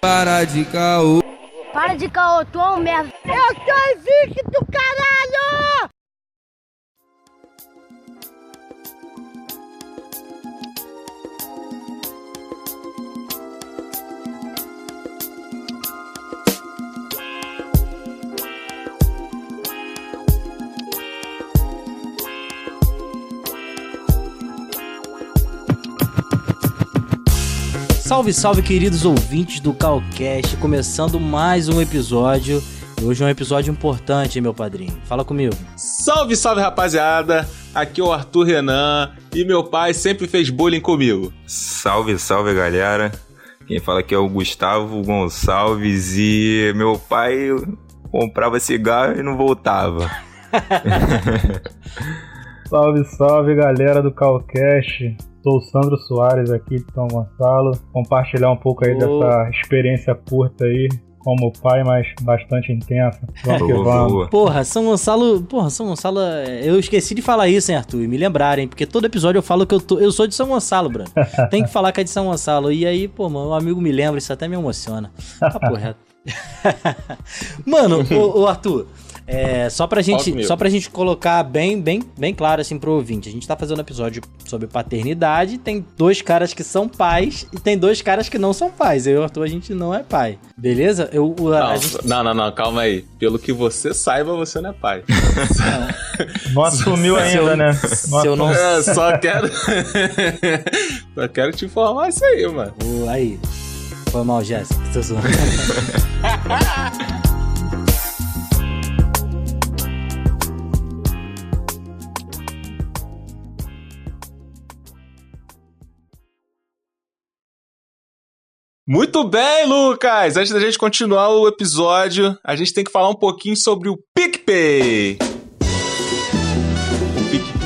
Para de caô. Para de caô, tu é um merda. Eu sou invicto, caralho! Salve, salve, queridos ouvintes do Calcast, começando mais um episódio. Hoje é um episódio importante, meu padrinho. Fala comigo. Salve, salve, rapaziada. Aqui é o Arthur Renan e meu pai sempre fez bullying comigo. Salve, salve, galera. Quem fala aqui é o Gustavo Gonçalves e meu pai comprava cigarro e não voltava. salve, salve, galera do Calcast. Sou o Sandro Soares aqui de São Gonçalo. Compartilhar um pouco aí oh. dessa experiência curta aí como pai, mas bastante intensa. Vamos que vamos. Porra, São Gonçalo. Porra, São Gonçalo. Eu esqueci de falar isso, hein, Arthur? E me lembrarem, porque todo episódio eu falo que eu, tô, eu sou de São Gonçalo, Bruno. Tem que falar que é de São Gonçalo. E aí, pô, mano, um amigo me lembra, isso até me emociona. Tá porra. mano, ô, ô Arthur. É, só pra gente, só pra gente colocar bem, bem, bem claro assim pro ouvinte. A gente tá fazendo um episódio sobre paternidade, tem dois caras que são pais e tem dois caras que não são pais. Eu e o Arthur, a gente não é pai. Beleza? Eu, a, não, a gente... não, não, não, calma aí. Pelo que você saiba, você não é pai. não assumiu ainda, né? Se eu não... É, só quero... só quero te informar isso aí, mano. aí. Foi mal, Jéssica. Muito bem, Lucas! Antes da gente continuar o episódio, a gente tem que falar um pouquinho sobre o PicPay.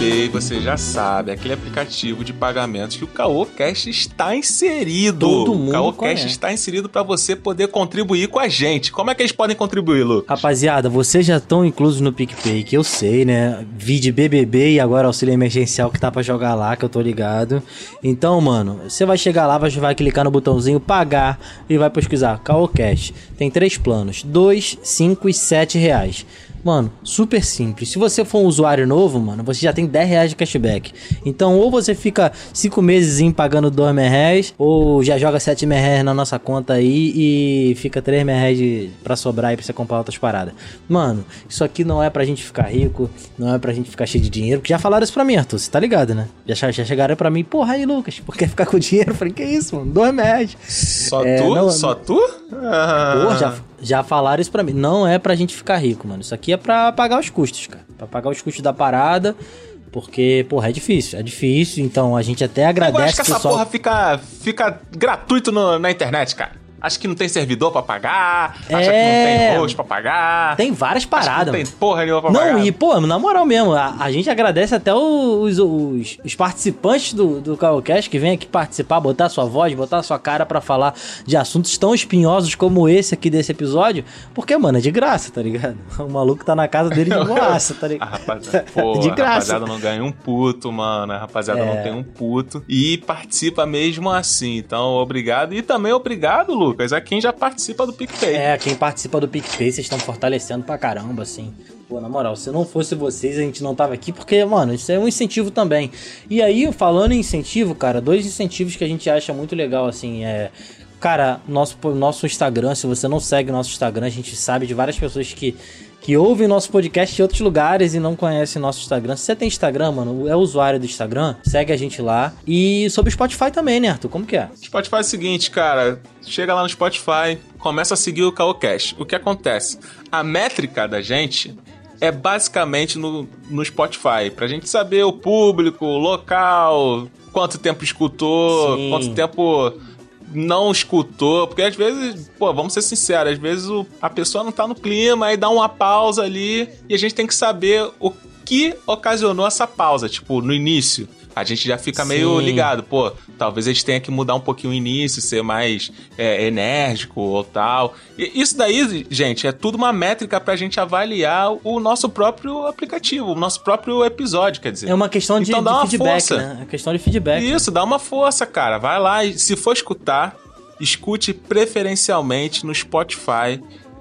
PicPay, você já sabe, aquele aplicativo de pagamentos que o CaoCast está inserido. Todo mundo O CaoCast está inserido para você poder contribuir com a gente. Como é que eles podem contribuir, Lu? Rapaziada, vocês já estão inclusos no PicPay, que eu sei, né? Vi de BBB e agora auxílio emergencial que tá para jogar lá, que eu tô ligado. Então, mano, você vai chegar lá, vai, vai clicar no botãozinho pagar e vai pesquisar CaoCast. Tem três planos, dois, cinco e sete reais. Mano, super simples. Se você for um usuário novo, mano, você já tem 10 reais de cashback. Então, ou você fica 5 meses pagando 2 reais, ou já joga 7 reais na nossa conta aí e fica 3 reais pra sobrar aí pra você comprar outras paradas. Mano, isso aqui não é pra gente ficar rico, não é pra gente ficar cheio de dinheiro, porque já falaram isso pra mim, Arthur, você tá ligado, né? Já, já chegaram pra mim, porra aí, Lucas, por que ficar com dinheiro? Eu falei, que isso, mano? 2 reais. Só é, tu? Não, Só tu? Ah. Porra, já, já falaram isso pra mim. Não é pra gente ficar rico, mano. Isso aqui é pra pagar os custos, cara. Pra pagar os custos da parada. Porque, porra, é difícil, é difícil, então a gente até agradece. Eu acho que essa pessoal... porra fica, fica gratuito no, na internet, cara acha que não tem servidor pra pagar, é... acha que não tem é. host pra pagar. Tem várias paradas. não tem porra nenhuma pra não, pagar. Não, e, pô, na moral mesmo, a, a gente agradece até os, os, os participantes do, do Calcast que vem aqui participar, botar sua voz, botar sua cara pra falar de assuntos tão espinhosos como esse aqui desse episódio, porque, mano, é de graça, tá ligado? O maluco tá na casa dele de boaça, tá ligado? Rapaziada, pô, de graça. A rapaziada não ganha um puto, mano. A rapaziada é... não tem um puto. E participa mesmo assim. Então, obrigado. E também obrigado, Lu Lucas, é quem já participa do PicPay. É, quem participa do PicPay, vocês estão fortalecendo pra caramba, assim. Pô, na moral, se não fosse vocês, a gente não tava aqui, porque, mano, isso é um incentivo também. E aí, falando em incentivo, cara, dois incentivos que a gente acha muito legal, assim, é. Cara, nosso, nosso Instagram, se você não segue o nosso Instagram, a gente sabe de várias pessoas que que ouvem nosso podcast em outros lugares e não conhecem nosso Instagram. Se você tem Instagram, mano, é usuário do Instagram, segue a gente lá. E sobre o Spotify também, né, Arthur? Como que é? Spotify é o seguinte, cara. Chega lá no Spotify, começa a seguir o Caocast. O que acontece? A métrica da gente é basicamente no, no Spotify. Pra gente saber o público, o local, quanto tempo escutou, Sim. quanto tempo não escutou, porque às vezes, pô, vamos ser sinceros, às vezes o, a pessoa não tá no clima, aí dá uma pausa ali e a gente tem que saber o que ocasionou essa pausa, tipo, no início a gente já fica Sim. meio ligado, pô, talvez a gente tenha que mudar um pouquinho o início, ser mais é, enérgico ou tal. E isso daí, gente, é tudo uma métrica pra gente avaliar o nosso próprio aplicativo, o nosso próprio episódio, quer dizer. É uma questão de, então, dá uma feedback, força. né? É questão de feedback. Isso, dá uma força, cara. Vai lá e se for escutar, escute preferencialmente no Spotify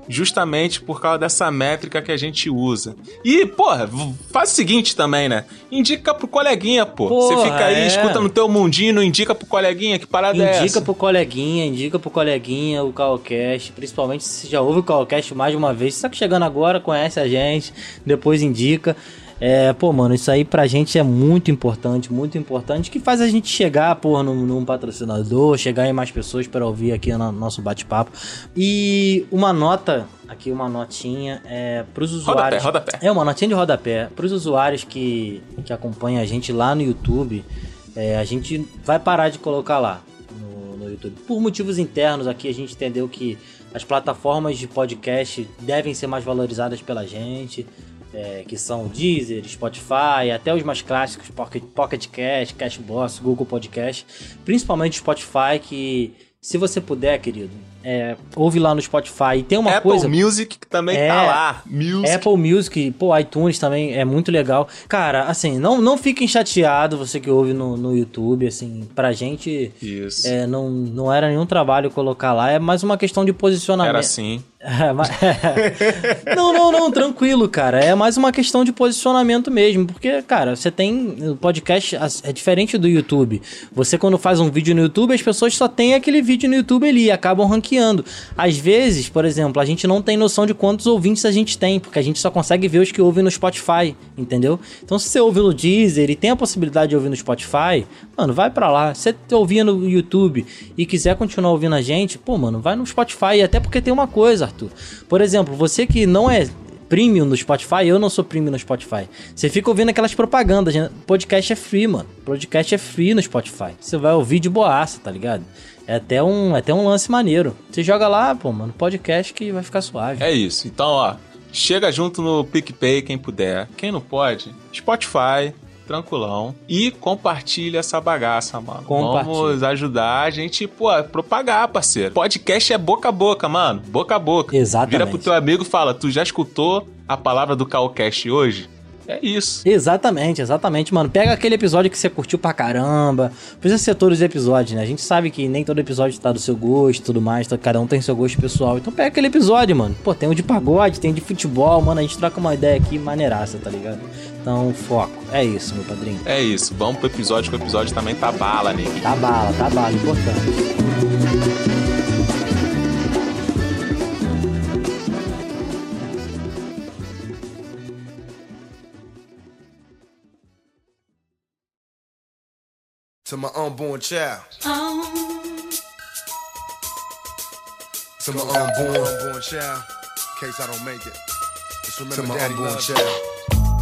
justamente por causa dessa métrica que a gente usa. E, porra, faz o seguinte também, né? Indica pro coleguinha, pô. Você fica aí, é. escuta no teu mundinho, não indica pro coleguinha, que parada é Indica essa? pro coleguinha, indica pro coleguinha o Calcast, principalmente se você já ouve o Calcast mais de uma vez. Se tá chegando agora, conhece a gente, depois indica. É, pô, mano, isso aí pra gente é muito importante, muito importante, que faz a gente chegar, pô, num, num patrocinador, chegar em mais pessoas para ouvir aqui no nosso bate-papo. E uma nota, aqui uma notinha, é, pros usuários. Rodapé, rodapé. É, uma notinha de rodapé. Pros usuários que, que acompanham a gente lá no YouTube, é, a gente vai parar de colocar lá no, no YouTube. Por motivos internos aqui, a gente entendeu que as plataformas de podcast devem ser mais valorizadas pela gente. É, que são Deezer, Spotify, até os mais clássicos, Pocket, Pocket Cast, Cashbox, Google Podcast, principalmente Spotify, que se você puder, querido, é, ouve lá no Spotify. E tem uma Apple coisa... Music que também É, tá lá. Music. Apple Music, pô, iTunes também é muito legal. Cara, assim, não, não fiquem chateados, você que ouve no, no YouTube, assim, pra gente Isso. é, não, não era nenhum trabalho colocar lá, é mais uma questão de posicionamento. Era assim. Não, não, não, tranquilo, cara. É mais uma questão de posicionamento mesmo. Porque, cara, você tem. O podcast as- é diferente do YouTube. Você, quando faz um vídeo no YouTube, as pessoas só têm aquele vídeo no YouTube ali e acabam ranqueando. Às vezes, por exemplo, a gente não tem noção de quantos ouvintes a gente tem, porque a gente só consegue ver os que ouvem no Spotify, entendeu? Então, se você ouve no Deezer e tem a possibilidade de ouvir no Spotify, mano, vai pra lá. Se você ouvir no YouTube e quiser continuar ouvindo a gente, pô, mano, vai no Spotify. Até porque tem uma coisa, Arthur. Por exemplo, você que não é premium no Spotify, eu não sou premium no Spotify. Você fica ouvindo aquelas propagandas, né? podcast é free, mano. Podcast é free no Spotify. Você vai ouvir de boaça, tá ligado? É até um, é até um lance maneiro. Você joga lá, pô, mano, podcast que vai ficar suave. É isso. Então, ó, chega junto no PicPay quem puder. Quem não pode, Spotify, tranquilão. E compartilha essa bagaça, mano. Vamos ajudar a gente, pô, a propagar, parceiro. Podcast é boca a boca, mano. Boca a boca. Exatamente. Vira pro teu amigo e fala, tu já escutou a palavra do Calcast hoje? É isso. Exatamente, exatamente, mano. Pega aquele episódio que você curtiu pra caramba. Precisa ser todos os episódios, né? A gente sabe que nem todo episódio tá do seu gosto e tudo mais. tá- Cada um tem seu gosto pessoal. Então pega aquele episódio, mano. Pô, tem um de pagode, tem de futebol, mano. A gente troca uma ideia aqui maneiraça, tá ligado? Então, foco. É isso, meu padrinho. É isso. Vamos pro episódio, que o episódio também tá bala, nego. Tá bala, tá bala, importante. To my unborn child. To my unborn, unborn child. In case I don't make it. Just remember To my daddy unborn child.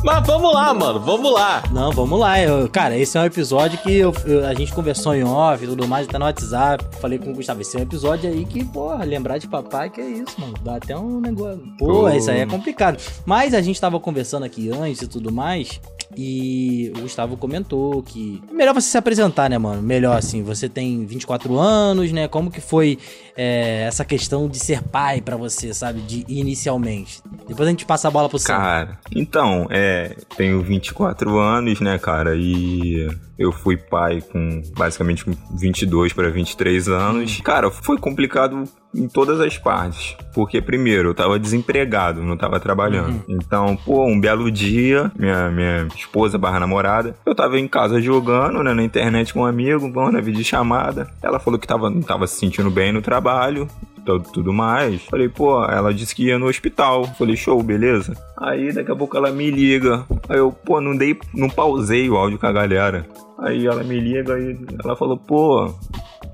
Mas vamos lá, mano. Vamos lá. Não, vamos lá. Eu- cara, esse é um episódio que eu- eu- a gente conversou em off e tudo mais, até no WhatsApp. Falei com o Gustavo. Esse é um episódio aí que, porra, lembrar de papai, que é isso, mano. Dá até um negócio. Pô, Pô. isso aí é complicado. Mas a gente tava conversando aqui antes e tudo mais. E o Gustavo comentou que. Melhor você se apresentar, né, mano? Melhor assim. Você tem 24 anos, né? Como que foi é, essa questão de ser pai pra você, sabe? De inicialmente. Depois a gente passa a bola pro. Cara, então, é, tenho 24 anos, né, cara, e eu fui pai com basicamente com 22 para 23 anos. Cara, foi complicado em todas as partes, porque primeiro eu tava desempregado, não tava trabalhando. Então, pô, um belo dia, minha, minha esposa barra namorada, eu tava em casa jogando, né, na internet com um amigo, bom, na videochamada. Ela falou que tava, não tava se sentindo bem no trabalho, tudo, tudo mais. Falei, pô, ela disse que ia no hospital. Falei, show, beleza. Aí daqui a pouco ela me liga. Aí eu, pô, não dei, não pausei o áudio com a galera. Aí ela me liga e ela falou, pô,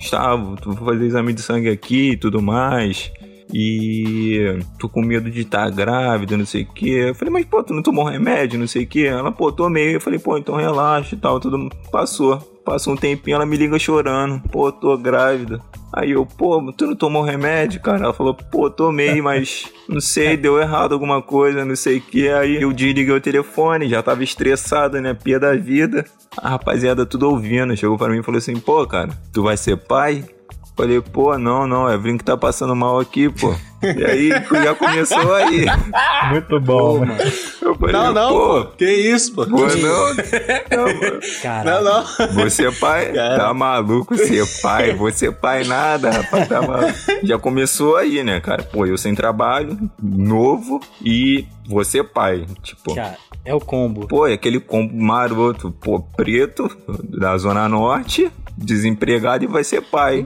Gustavo, vai fazer exame de sangue aqui e tudo mais. E tô com medo de estar grávida, não sei o que. Eu falei, mas pô, tu não tomou remédio, não sei o que. Ela, pô, tomei. Eu falei, pô, então relaxa e tal, tudo passou. Passou um tempinho, ela me liga chorando. Pô, tô grávida. Aí eu, pô, tu não tomou remédio, cara? Ela falou, pô, tomei, mas não sei, deu errado alguma coisa, não sei o que. Aí eu desliguei o telefone, já tava estressado, né? Pia da vida. A rapaziada tudo ouvindo, chegou pra mim e falou assim, pô, cara, tu vai ser pai? Falei, pô, não, não, é Evelyn que tá passando mal aqui, pô. E aí já começou aí. Muito bom, Pô, mano. falei, Não, não, pô. pô. Que isso, pô. Pô, não, não. Não, não. Você é pai? Tá maluco ser pai? Você é pai nada, rapaz. Tá maluco. Já começou aí, né, cara? Pô, eu sem trabalho, novo e você é pai. Tipo, Cara, é o combo. pô, é aquele combo maroto. Pô, preto, da Zona Norte, desempregado e vai ser pai.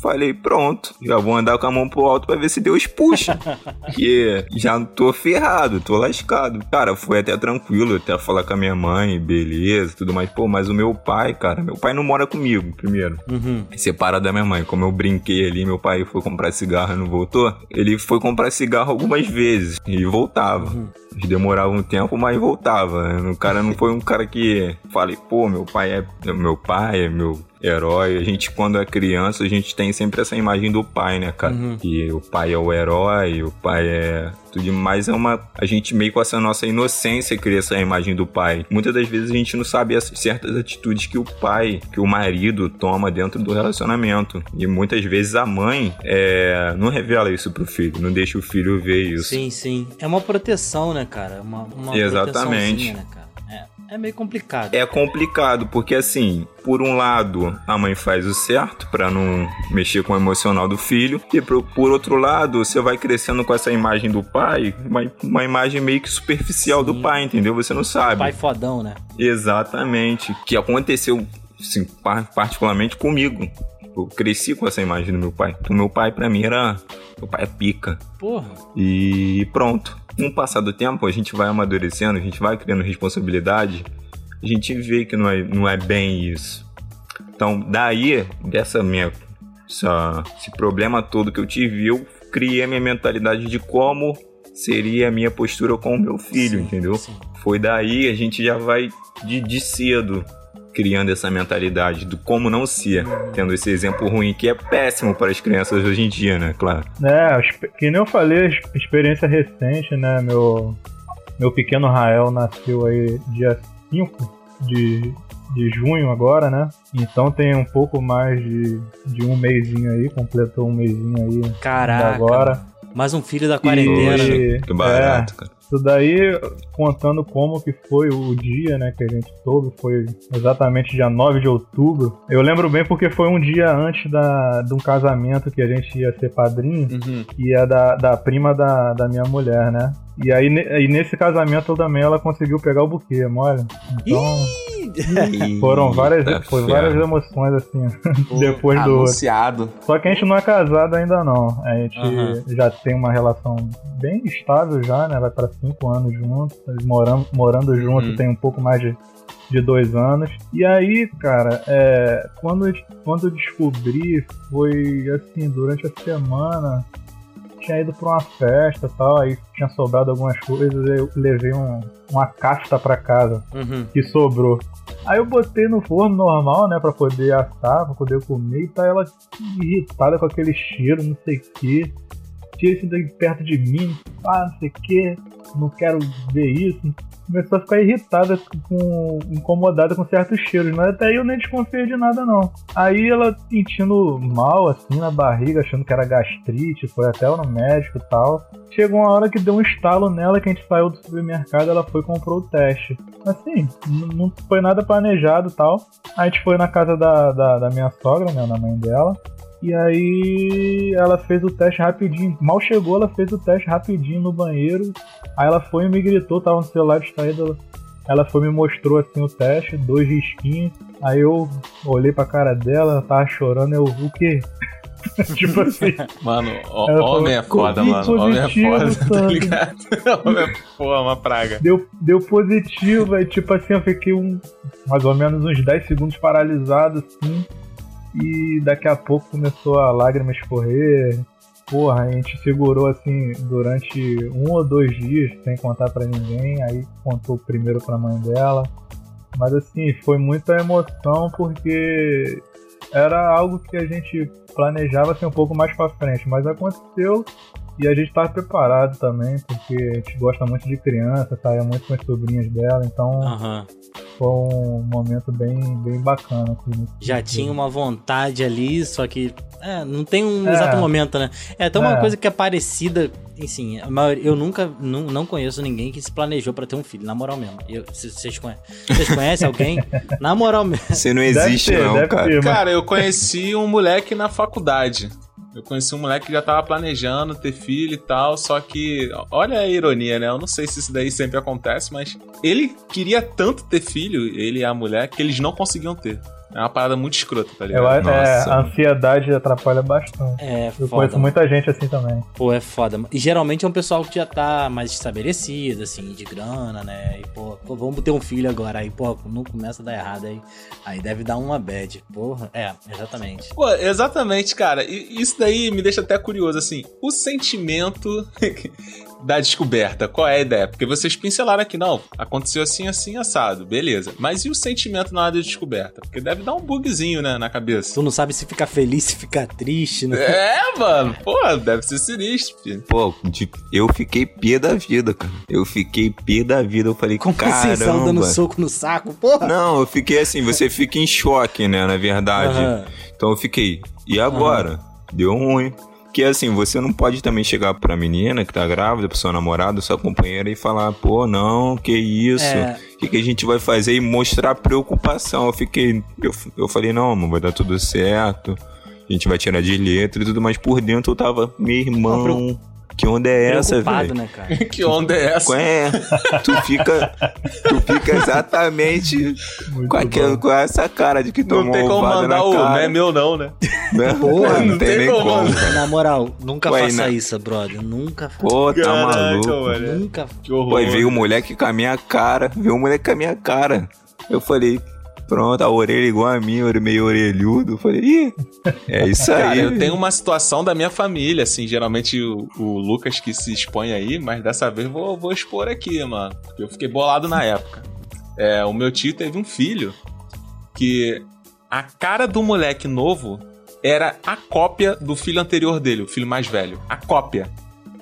Falei, pronto, já vou andar com a mão pro alto pra ver se Deus puxa. Porque já tô ferrado, tô lascado. Cara, foi até tranquilo, até falar com a minha mãe, beleza, tudo mais. Pô, mas o meu pai, cara, meu pai não mora comigo, primeiro. Uhum. Separado da minha mãe. Como eu brinquei ali, meu pai foi comprar cigarro e não voltou. Ele foi comprar cigarro algumas vezes e voltava. Demorava um tempo, mas voltava. O cara não foi um cara que falei, pô, meu pai é meu pai, é meu herói. A gente, quando é criança, a gente tem sempre essa imagem do pai, né, cara? Que o pai é o herói, o pai é tudo mais. É uma. A gente meio com essa nossa inocência cria essa imagem do pai. Muitas das vezes a gente não sabe as certas atitudes que o pai, que o marido toma dentro do relacionamento. E muitas vezes a mãe é, não revela isso pro filho, não deixa o filho ver isso. Sim, sim. É uma proteção, né, cara? Uma, uma Exatamente. Né, cara? É, é meio complicado. É complicado, porque assim, por um lado, a mãe faz o certo pra não mexer com o emocional do filho, e por, por outro lado, você vai crescendo com essa imagem do pai, uma, uma imagem meio que superficial do Sim. pai, entendeu? Você não sabe. Pai fodão, né? Exatamente. Que aconteceu, assim, par- particularmente comigo. Eu cresci com essa imagem do meu pai. O meu pai, pra mim, era. Meu pai é pica. Porra. E pronto. Com o passar do tempo, a gente vai amadurecendo, a gente vai criando responsabilidade, a gente vê que não é, não é bem isso. Então, daí, dessa minha. Essa, esse problema todo que eu tive, eu criei a minha mentalidade de como seria a minha postura com o meu filho, Sim, entendeu? sim. Foi daí a gente já vai de, de cedo criando essa mentalidade do como não ser, tendo esse exemplo ruim que é péssimo para as crianças hoje em dia, né? Claro. É, que nem eu falei, ex- experiência recente, né? Meu, meu pequeno Rael nasceu aí dia 5 de, de junho agora, né? Então tem um pouco mais de, de um mêsinho aí, completou um mêsinho aí Caraca. agora. Mais um filho da quarentena. E- Que barato, é, cara. Isso daí, contando como que foi o dia, né, que a gente soube, foi exatamente dia 9 de outubro. Eu lembro bem porque foi um dia antes da, de um casamento que a gente ia ser padrinho, Uhum. que é da, da prima da, da minha mulher, né? E aí, aí nesse casamento também ela conseguiu pegar o buquê, mole. Então, foram várias, foi várias emoções, assim, depois do outro. Anunciado. Só que a gente não é casado ainda não. A gente Aham. já tem uma relação bem estável já, né? Vai pra cinco anos juntos, morando, morando juntos Uhum. tem um pouco mais de, de dois anos. E aí, cara, é, quando, eu- quando eu descobri, foi assim, durante a semana, tinha ido pra uma festa e tal, aí tinha sobrado algumas coisas, eu levei um, uma casta pra casa Uhum. que sobrou. Aí eu botei no forno normal, né, pra poder assar, pra poder comer, e tá ela irritada com aquele cheiro, não sei o que. Tira isso daí perto de mim, ah, não sei o que, não quero ver isso. Começou a ficar irritada, com, incomodada com certos cheiros, mas até aí eu nem desconfiei de nada não. Aí ela sentindo mal, assim, na barriga, achando que era gastrite, foi até no médico e tal. Chegou uma hora que deu um estalo nela, que a gente saiu do supermercado, ela foi e comprou o teste. Assim, não foi nada planejado e tal. A gente foi na casa da, da, da minha sogra, né, na mãe dela. E aí ela fez o teste rapidinho. Mal chegou, ela fez o teste rapidinho no banheiro. Aí ela foi e me gritou, tava no celular distraído. Ela, ela foi e me mostrou assim o teste, dois risquinhos. Aí eu olhei pra cara dela, ela tava chorando, eu, o quê? tipo assim, Mano, ó- Ela falou, homem é foda, "Covid mano. Homem é foda, tá Sandro." ligado? Homem é porra, uma praga. deu, deu positivo, aí tipo assim, eu fiquei um, mais ou menos uns 10 segundos paralisado assim, e daqui a pouco começou a lágrima escorrer. Porra, a gente segurou assim durante um ou dois dias sem contar pra ninguém, aí contou primeiro pra mãe dela. Mas assim, foi muita emoção porque era algo que a gente planejava assim um pouco mais pra frente, mas aconteceu e a gente tava preparado também, porque a gente gosta muito de criança, saia muito com as sobrinhas dela, então Aham. foi um momento bem, bem bacana. Assim, Já sentido. tinha uma vontade ali, só que. É, não tem um É. exato momento, né? É até uma É. coisa que é parecida. Assim, a maioria- eu nunca. Não, não conheço ninguém que se planejou pra ter um filho, na moral mesmo. Eu- Vocês conhecem, vocês conhecem alguém? Na moral mesmo. Você não existe, ter, não, cara. ter, mas- Cara, eu conheci um moleque na faculdade. Eu conheci um moleque que já tava planejando ter filho e tal, só que, olha a ironia, né? Eu não sei se isso daí sempre acontece, mas ele queria tanto ter filho, ele e a mulher, que eles não conseguiam ter. É uma parada muito escrota, tá ligado? Eu, é, a ansiedade atrapalha bastante. É, Eu foda. conheço muita gente assim também. Pô, é foda. E geralmente é um pessoal que já tá mais estabelecido, assim, de grana, né? E, pô, pô, vamos ter um filho agora. Aí, pô, não começa a dar errado aí. Aí deve dar uma bad. Porra, é, exatamente. Pô, exatamente, cara. E isso daí me deixa até curioso, assim. O sentimento da descoberta, qual é a ideia? Porque vocês pincelaram aqui, não, aconteceu assim, assim, assado, beleza. Mas e o sentimento na hora da descoberta? Porque deve dar um bugzinho, né, na cabeça. Tu não sabe se ficar feliz, se ficar triste, né? É, mano. Pô, deve ser sinistro, filho. Pô, de- eu fiquei pé da vida, cara. Eu fiquei pé da vida. Eu falei, Como assim, saiu dando caramba. soco no saco, porra? Não, eu fiquei assim, você fica em choque, né, na verdade. Aham. Então eu fiquei, e agora? Deu ruim. Porque assim, você não pode também chegar pra menina que tá grávida, pro seu namorado, sua companheira e falar, pô, não, que isso? É. O que, que a gente vai fazer? E mostrar preocupação. Eu fiquei, eu, eu falei, não, amor, vai dar tudo certo. A gente vai tirar de letra e tudo, mas por dentro eu tava, meu irmão, que onda é essa, velho? né, cara? que onda é essa? É, tu fica, tu fica exatamente com, aquela, bom. com essa cara de que tomou Não tem como mandar o não é meu não, né? Né? Porra, não, não tem tem nem como, como. Na moral, nunca Ué, faça na- isso, brother. Nunca faça. Pô, tá Caraca, maluco. mano. Nunca. Que horror. Pô, veio o moleque com a minha cara. Veio o moleque com a minha cara. Eu falei, pronto, a orelha igual a minha, meio orelhudo. Eu falei, ih, é isso aí. Cara, eu tenho uma situação da minha família, assim, geralmente o, o Lucas que se expõe aí, mas dessa vez vou, vou expor aqui, mano. Porque eu fiquei bolado na época. É, o meu tio teve um filho que a cara do moleque novo era a cópia do filho anterior dele, o filho mais velho. A cópia.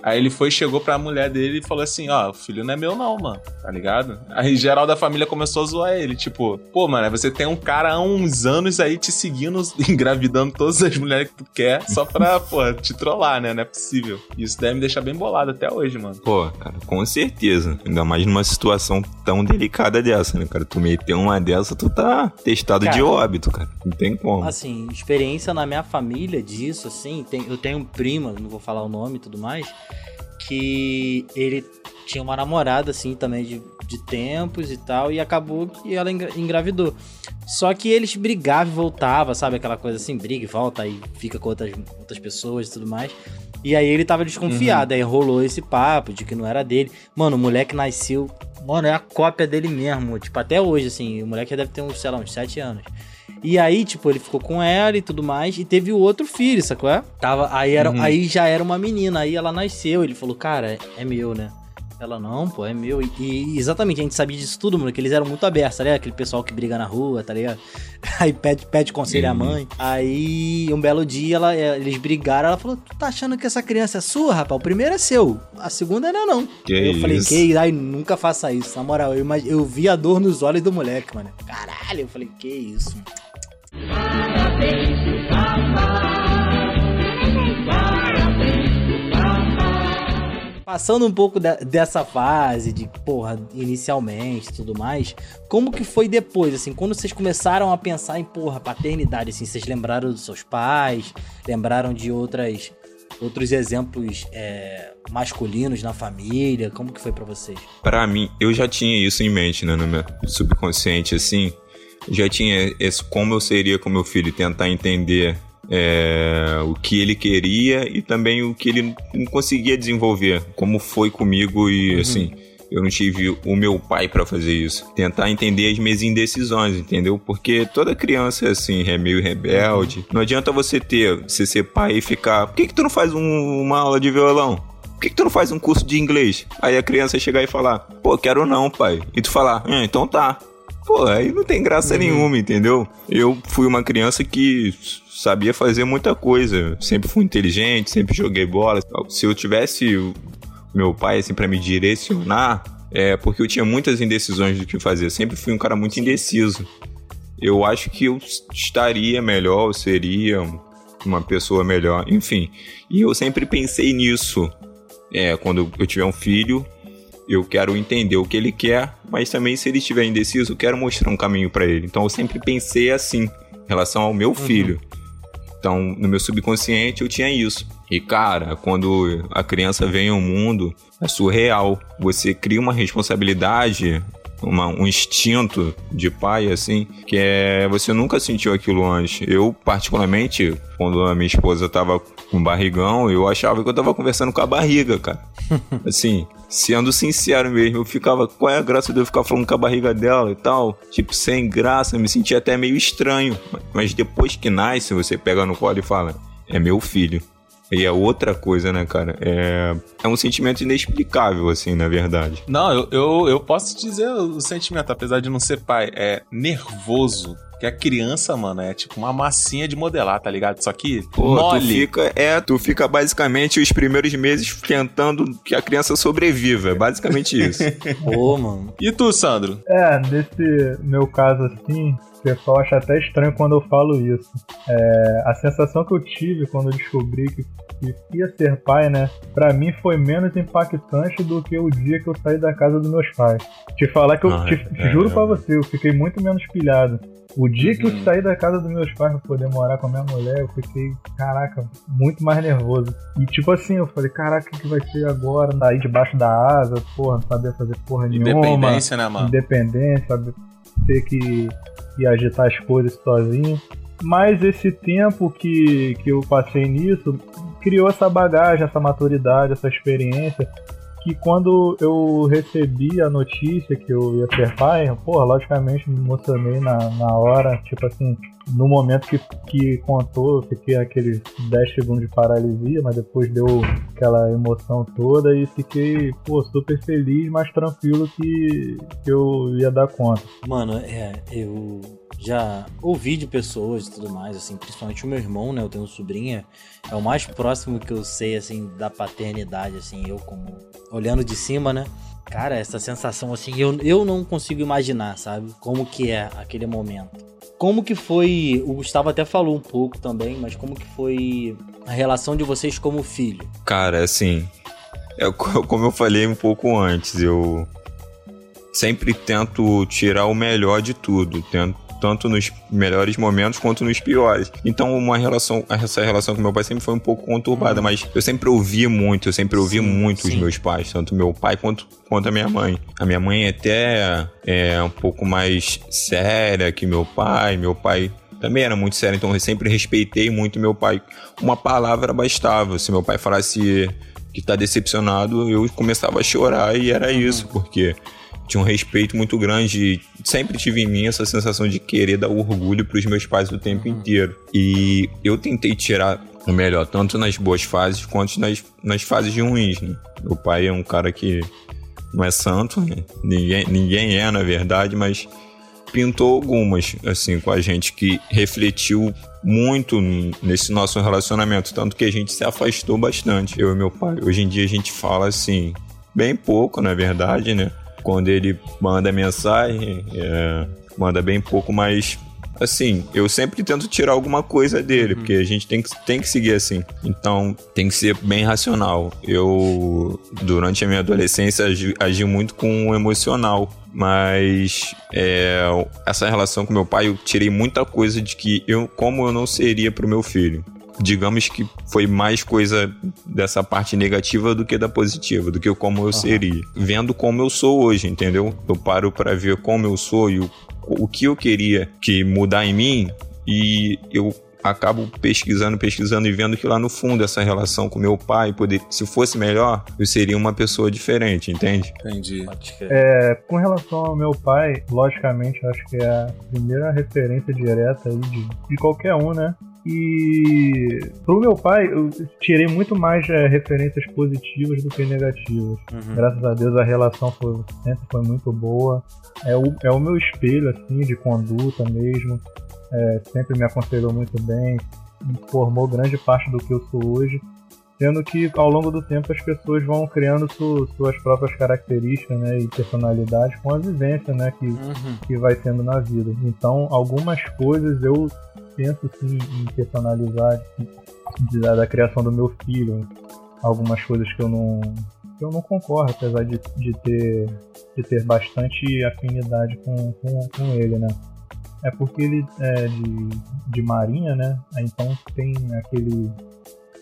Aí ele foi, chegou pra mulher dele e falou assim: Ó, o filho não é meu, não, mano, tá ligado? Aí geral da família começou a zoar ele, tipo, pô, mano, você tem um cara há uns anos aí te seguindo, engravidando todas as mulheres que tu quer, só pra, pô, te trollar, né? Não é possível. Isso deve me deixar bem bolado até hoje, mano. Pô, cara, com certeza. Ainda mais numa situação tão delicada dessa, né, cara? Tu meter uma dessa, tu tá testado de Cara. óbito, cara. Não tem como. Assim, experiência na minha família disso, assim, tem- eu tenho um primo, não vou falar o nome e tudo mais, que ele tinha uma namorada, assim, também de, de tempos e tal, e acabou que ela engra- engravidou. Só que eles brigavam e voltavam, sabe? Aquela coisa assim, briga e volta, aí fica com outras, outras pessoas e tudo mais. E aí ele tava desconfiado, aí rolou esse papo de que não era dele. Mano, o moleque nasceu. Mano, é a cópia dele mesmo. Tipo, até hoje, assim, o moleque já deve ter uns, sei lá, uns 7 anos. E aí, tipo, ele ficou com ela e tudo mais, e teve o outro filho, sacou? É? Tava, aí, era, Uhum. aí já era uma menina, aí ela nasceu, ele falou, cara, é meu, né? Ela, não, pô, é meu. E, e exatamente, a gente sabia disso tudo, mano, que eles eram muito abertos, tá ligado? Aquele pessoal que briga na rua, tá ligado? Aí pede, pede conselho à Uhum. mãe. Aí, um belo dia, ela, eh, eles brigaram, ela falou, tu tá achando que essa criança é sua, rapaz? O primeiro é seu, a segunda não é não. Que eu falei, isso? que ai, nunca faça isso. Na moral, eu, eu vi a dor nos olhos do moleque, mano. Caralho, eu falei, que isso, mano. Passando um pouco de- dessa fase de, porra, inicialmente tudo mais, como que foi depois, assim, quando vocês começaram a pensar em, porra, paternidade, assim, vocês lembraram dos seus pais, lembraram de outras, outros exemplos é, masculinos na família, como que foi pra vocês? Pra mim, eu já tinha isso em mente, né, no meu subconsciente, assim. Já tinha esse como eu seria com meu filho, tentar entender é, o que ele queria e também o que ele não conseguia desenvolver, como foi comigo e, assim, eu não tive o meu pai pra fazer isso. Tentar entender as minhas indecisões, entendeu? Porque toda criança, assim, é meio rebelde. Não adianta você ter, você ser pai e ficar, por que que tu não faz um- uma aula de violão? Por que, que tu não faz um curso de inglês? Aí a criança chegar e falar, pô, quero não, pai. E tu falar, ah, então tá. Pô, aí não tem graça nenhuma, entendeu? Eu fui uma criança que sabia fazer muita coisa. Sempre fui inteligente, sempre joguei bola. Se eu tivesse meu pai, assim, pra me direcionar, é porque eu tinha muitas indecisões do que fazer. Eu sempre fui um cara muito indeciso. Eu acho que eu estaria melhor, eu seria uma pessoa melhor, enfim. E eu sempre pensei nisso. É, quando eu tiver um filho, eu quero entender o que ele quer, mas também se ele estiver indeciso, eu quero mostrar um caminho para ele. Então eu sempre pensei assim, em relação ao meu uhum. filho. Então, no meu subconsciente eu tinha isso. E cara, quando a criança vem ao mundo, é surreal. Você cria uma responsabilidade uma, um instinto de pai, assim, que é. Você nunca sentiu aquilo antes. Eu, particularmente, quando a minha esposa tava com barrigão, eu achava que eu tava conversando com a barriga, cara. Assim, sendo sincero mesmo, eu ficava, qual é a graça de eu ficar falando com a barriga dela e tal? Tipo, sem graça, me sentia até meio estranho. Mas depois que nasce, você pega no colo e fala, é meu filho. E é outra coisa, né, cara? É, é um sentimento inexplicável, assim, na verdade. Não, eu, eu, eu posso dizer o sentimento, apesar de não ser pai, é nervoso. Que a criança, mano, é tipo uma massinha de modelar, tá ligado? Só que Pô, mole. Tu fica, é, tu fica basicamente os primeiros meses tentando que a criança sobreviva. É basicamente isso. Pô, mano. E tu, Sandro? É, nesse meu caso assim, pessoal acha até estranho quando eu falo isso. É, a sensação que eu tive quando eu descobri que, que ia ser pai, né? Pra mim foi menos impactante do que o dia que eu saí da casa dos meus pais. Te falar que eu ah, te, é, juro é. pra você, eu fiquei muito menos pilhado. O dia uhum. que eu uhum. saí da casa dos meus pais pra poder morar com a minha mulher, eu fiquei, caraca, muito mais nervoso. E tipo assim, eu falei, caraca, o que vai ser agora? Sair debaixo da asa, porra, não saber fazer porra nenhuma. Independência, né, mano? Independência, saber ter que e agitar as coisas sozinho. Mas esse tempo que, que eu passei nisso criou essa bagagem, essa maturidade, essa experiência. Que quando eu recebi a notícia que eu ia ser pai, porra, logicamente me emocionei na, na hora. Tipo assim, no momento que, que contou, eu fiquei aqueles 10 segundos de paralisia, mas depois deu aquela emoção toda e fiquei, pô, super feliz, mas tranquilo que, que eu ia dar conta. Mano, é, eu já ouvi de pessoas e tudo mais, assim, principalmente o meu irmão, né? Eu tenho sobrinha, é o mais próximo que eu sei, assim, da paternidade, assim, eu como olhando de cima, né? Cara, essa sensação, assim, eu, eu não consigo imaginar, sabe? Como que é aquele momento. Como que foi, o Gustavo até falou um pouco também, mas como que foi a relação de vocês como filho? Cara, assim, é, como eu falei um pouco antes, eu sempre tento tirar o melhor de tudo, tento tanto nos melhores momentos quanto nos piores. Então, uma relação, essa relação com meu pai sempre foi um pouco conturbada, uhum. mas eu sempre ouvi muito, eu sempre ouvi sim, muito sim. os meus pais, tanto meu pai quanto, quanto a minha mãe. A minha mãe é até é um pouco mais séria que meu pai, meu pai também era muito sério, então eu sempre respeitei muito meu pai. Uma palavra bastava. Se meu pai falasse que tá decepcionado, eu começava a chorar e era isso, porque tinha um respeito muito grande. Sempre tive em mim essa sensação de querer dar orgulho para os meus pais o tempo inteiro. E eu tentei tirar o melhor, tanto nas boas fases quanto nas, nas fases ruins. Né? Meu pai é um cara que não é santo, né? ninguém, ninguém é, na verdade, mas pintou algumas, assim, com a gente, que refletiu muito nesse nosso relacionamento, tanto que a gente se afastou bastante, eu e meu pai. Hoje em dia a gente fala assim, bem pouco, na verdade, né? Quando ele manda mensagem, é, manda bem pouco, mas assim, eu sempre tento tirar alguma coisa dele, uhum. porque a gente tem que, tem que seguir assim. Então, tem que ser bem racional. Eu, durante a minha adolescência, agi, agi muito com o emocional. Mas é, essa relação com meu pai, eu tirei muita coisa de que eu, como eu não seria pro meu filho digamos que foi mais coisa dessa parte negativa do que da positiva, do que como eu uhum. seria. Vendo como eu sou hoje, entendeu? Eu paro para ver como eu sou e o, o que eu queria que mudar em mim e eu acabo pesquisando, pesquisando e vendo que lá no fundo essa relação com meu pai, poder, se fosse melhor, eu seria uma pessoa diferente, entende? Entendi. É, com relação ao meu pai, logicamente, acho que é a primeira referência direta aí de, de qualquer um, né? E pro meu pai, eu tirei muito mais é, referências positivas do que negativas. Uhum. Graças a Deus a relação foi, sempre foi muito boa. É o, é o meu espelho, assim, de conduta mesmo. É, sempre me aconselhou muito bem, formou grande parte do que eu sou hoje. Sendo que ao longo do tempo as pessoas vão criando su, suas próprias características né, e personalidades com a vivência né, que, Uhum. que vai tendo na vida. Então, algumas coisas eu penso sim em personalizar de- da, da criação do meu filho. Algumas coisas que eu não, que eu não concordo, apesar de, de, ter, de ter bastante afinidade com, com, com ele, né? É porque ele é de, de marinha, né? Então tem aquele,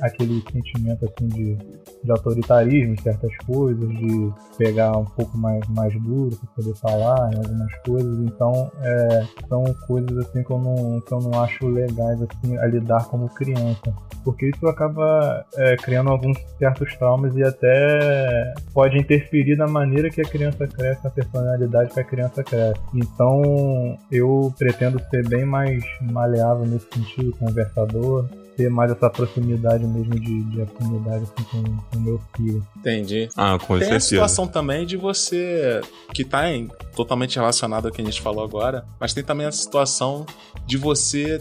aquele sentimento assim de, de autoritarismo certas coisas, de pegar um pouco mais, mais duro para poder falar em algumas coisas. Então é, são coisas assim que eu não, que eu não acho legais assim a lidar como criança. Porque isso acaba é, criando alguns certos traumas e até pode interferir na maneira que a criança cresce, na personalidade que a criança cresce. Então eu pretendo ser bem mais maleável nesse sentido, conversador, ter mais essa proximidade mesmo de, de afinidade assim, com com o meu filho. Entendi. Ah, com Tem a situação também de você, que tá em- totalmente relacionado ao que a gente falou agora, mas tem também a situação de você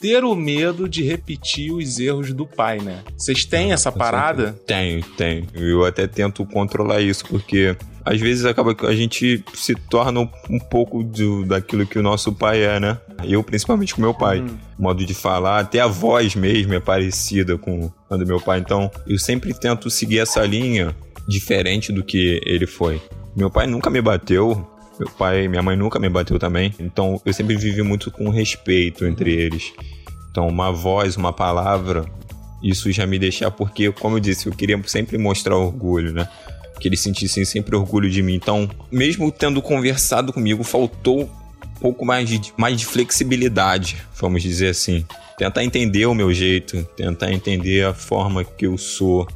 ter o medo de repetir os erros do pai, né? Vocês têm essa Com parada? Tenho, tenho. Eu até tento controlar isso, porque às vezes acaba que a gente se torna um- um pouco do, daquilo que o nosso pai é, né? Eu, principalmente com meu pai. Hum. Modo de falar, até a voz mesmo é parecida com a do meu pai. Então, eu sempre tento seguir essa linha diferente do que ele foi. Meu pai nunca me bateu. Meu pai e minha mãe nunca me bateu também. Então, eu sempre vivi muito com respeito entre eles. Então, uma voz, uma palavra, isso já me deixar, porque, como eu disse, eu queria sempre mostrar orgulho, né? Que eles sentissem sempre orgulho de mim. Então, mesmo tendo conversado comigo, faltou pouco mais de, mais de flexibilidade, vamos dizer assim. Tentar entender o meu jeito, tentar entender a forma que eu sou.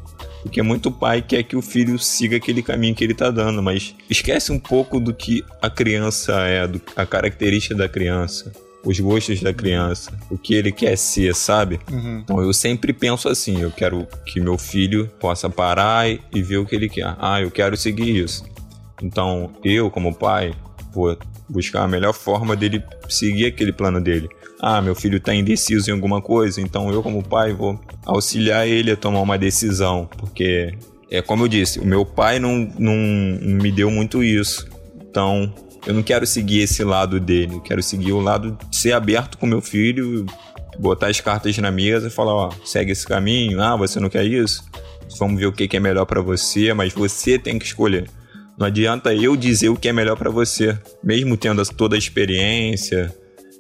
Porque muito pai quer que o filho siga aquele caminho que ele tá dando, mas esquece um pouco do que a criança é, do, a característica da criança, os gostos da criança, o que ele quer ser, sabe? Então eu sempre penso assim, eu quero que meu filho possa parar e, e ver o que ele quer. Ah, eu quero seguir isso. Então eu, como pai, vou buscar a melhor forma dele seguir aquele plano dele. Ah, meu filho tá indeciso em alguma coisa, então eu, como pai, vou auxiliar ele a tomar uma decisão, porque é como eu disse, o meu pai não, não, me deu muito isso. Então, eu não quero seguir esse lado dele, eu quero seguir o lado de ser aberto com meu filho, botar as cartas na mesa e falar, ó, segue esse caminho, ah, você não quer isso? Vamos ver o que é melhor pra você, mas você tem que escolher. Não adianta eu dizer o que é melhor pra você, mesmo tendo toda a experiência,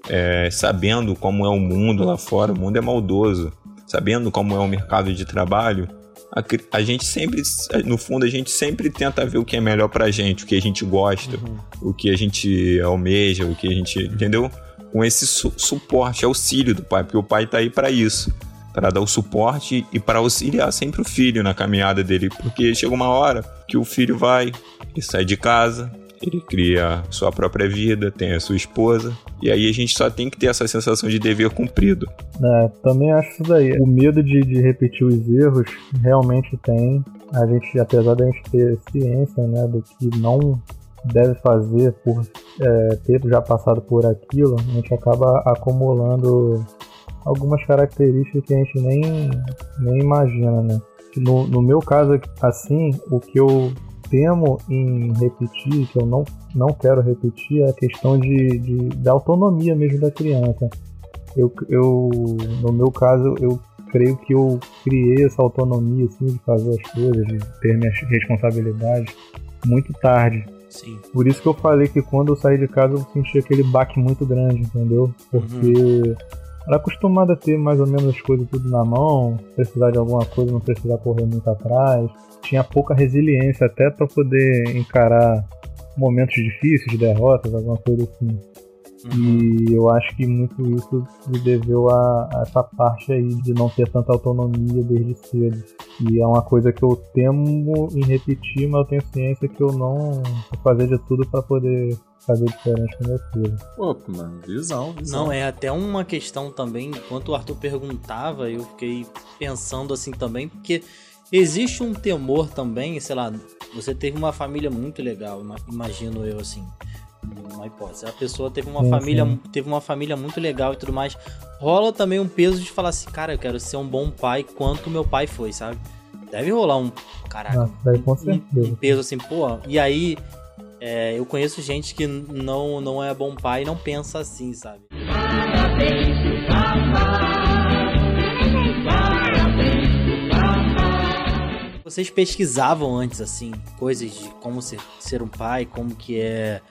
é, sabendo como é o mundo lá fora, o mundo é maldoso, sabendo como é o mercado de trabalho, a, a gente sempre, no fundo, a gente sempre tenta ver o que é melhor pra gente, o que a gente gosta, o que a gente almeja, o que a gente. Entendeu? Com esse su- suporte, auxílio do pai, porque o pai tá aí pra isso. Pra dar o suporte e para auxiliar sempre o filho na caminhada dele. Porque chega uma hora que o filho vai, ele sai de casa, ele cria sua própria vida, tem a sua esposa. E aí a gente só tem que ter essa sensação de dever cumprido. É, também acho isso daí. O medo de, de repetir os erros realmente tem. A gente, apesar da gente ter ciência né, do que não deve fazer por é, ter já passado por aquilo, a gente acaba acumulando algumas características que a gente nem, nem imagina, né? No, no meu caso, assim, o que eu temo em repetir, que eu não, não quero repetir, é a questão de, de, da autonomia mesmo da criança. Eu, eu, no meu caso, eu creio que eu criei essa autonomia assim, de fazer as coisas, de ter minhas responsabilidades muito tarde. Sim. Por isso que eu falei que quando eu saí de casa eu senti aquele baque muito grande, entendeu? Porque era acostumado a ter mais ou menos as coisas tudo na mão, precisar de alguma coisa, não precisar correr muito atrás. Tinha pouca resiliência até para poder encarar momentos difíceis, derrotas, alguma coisa assim. E eu acho que muito isso me deveu a, a essa parte aí de não ter tanta autonomia desde cedo. E é uma coisa que eu temo em repetir, mas eu tenho ciência que eu não vou fazer de tudo para poder fazer diferente com meu filho. Pô, mano, visão, visão. Não, é até uma questão também, enquanto o Arthur perguntava, eu fiquei pensando assim também, porque existe um temor também, sei lá, você teve uma família muito legal, ima- imagino eu assim, uma hipótese. A pessoa teve uma Sim, família, sim. teve uma família muito legal e tudo mais. Rola também um peso de falar assim, cara, eu quero ser um bom pai quanto meu pai foi, sabe? Deve rolar um. Caraca. Com um, um peso assim, pô. E aí, é, eu conheço gente que não, não é bom pai e não pensa assim, sabe? Vocês pesquisavam antes, assim, coisas de como ser, ser um pai, como que é,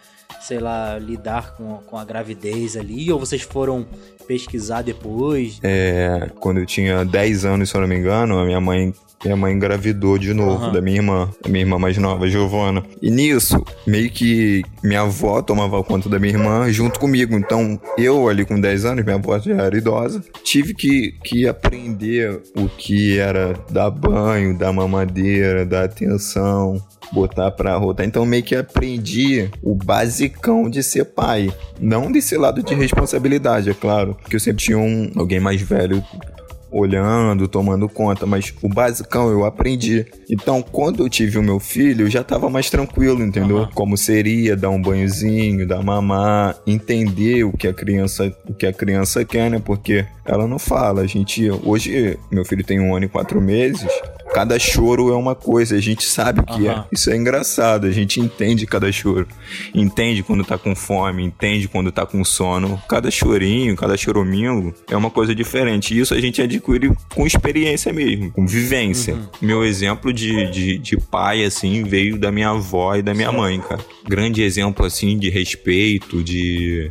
sei lá, lidar com, com a gravidez ali, ou vocês foram pesquisar depois? É, quando eu tinha 10 anos, se eu não me engano, a minha mãe, minha mãe engravidou de novo Aham. da minha irmã, da minha irmã mais nova, Giovana. E nisso, meio que minha avó tomava conta da minha irmã junto comigo. Então, eu ali com 10 anos, minha avó já era idosa, tive que, que aprender o que era dar banho, dar mamadeira, dar atenção, botar pra rotar. Então meio que aprendi o basicão de ser pai. Não desse lado de responsabilidade, é claro. Que eu sempre tinha um, alguém mais velho olhando, tomando conta, mas o basicão eu aprendi. Então, quando eu tive o meu filho, eu já tava mais tranquilo, entendeu? Aham. Como seria dar um banhozinho, dar mamar, entender o que a criança, o que a criança quer, né? Porque ela não fala. A gente hoje, meu filho tem um ano e quatro meses. Cada choro é uma coisa, a gente sabe o que é. Isso é engraçado, a gente entende cada choro. Entende quando tá com fome, entende quando tá com sono. Cada chorinho, cada choruminho é uma coisa diferente. E isso a gente adquire com experiência mesmo, com vivência. Meu exemplo de, de, de pai, assim, veio da minha avó e da minha mãe, cara. Grande exemplo, assim, de respeito, de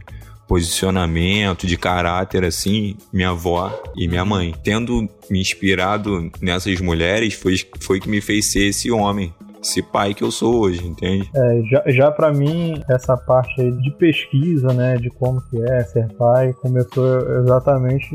posicionamento, de caráter, assim, minha avó e minha mãe. Tendo me inspirado nessas mulheres, foi, foi que me fez ser esse homem, esse pai que eu sou hoje, entende? É, já, já para mim, essa parte aí de pesquisa, né, de como que é ser pai, começou exatamente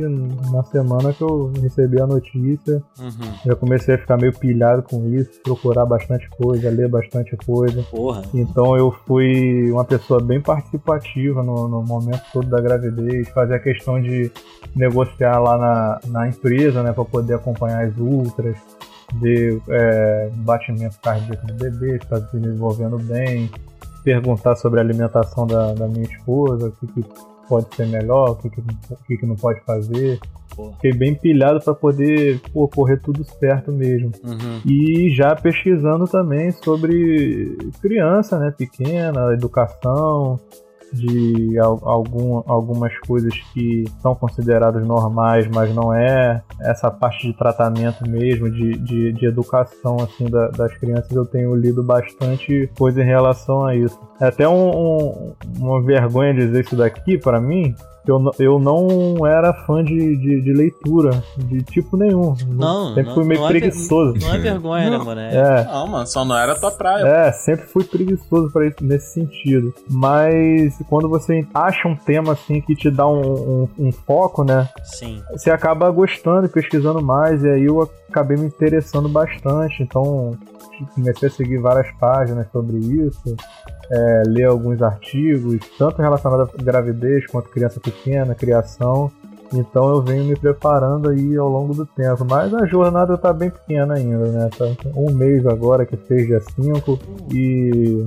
na semana que eu recebi a notícia. Uhum. Já comecei a ficar meio pilhado com isso, procurar bastante coisa, ler bastante coisa. Porra. Então eu fui uma pessoa bem participativa no, no momento todo da gravidez, fazer a questão de negociar lá na, na empresa, né, para poder acompanhar as ultras, ver é, batimento cardíaco do bebê, está se desenvolvendo bem, perguntar sobre a alimentação da, da minha esposa, o que, que pode ser melhor, o que, que, o que, que não pode fazer. Porra. Fiquei bem pilhado para poder pô, correr tudo certo mesmo. Uhum. E já pesquisando também sobre criança, né, pequena, educação, de al- algum, algumas coisas que são consideradas normais, mas não é. Essa parte de tratamento mesmo, de, de, de educação assim da- das crianças, eu tenho lido bastante coisa em relação a isso. É até um, um- uma vergonha dizer isso daqui para mim, eu, não- eu não era fã de, de, de leitura, de tipo nenhum. Não, Sempre não- fui meio não é ver- preguiçoso. Não é vergonha, né, mano? É- É, Não, mano, só não era tua praia. é, sempre fui preguiçoso para isso nesse sentido. Mas quando você acha um tema assim que te dá um, um- um foco, né? Sim. Você acaba gostando e pesquisando mais. E aí eu acabei me interessando bastante. Então comecei a seguir várias páginas sobre isso. É, ler alguns artigos, tanto relacionados à gravidez quanto criança pequena, criação. Então eu venho me preparando aí ao longo do tempo. Mas a jornada tá bem pequena ainda, né? Tá um mês agora que fez dia 5 e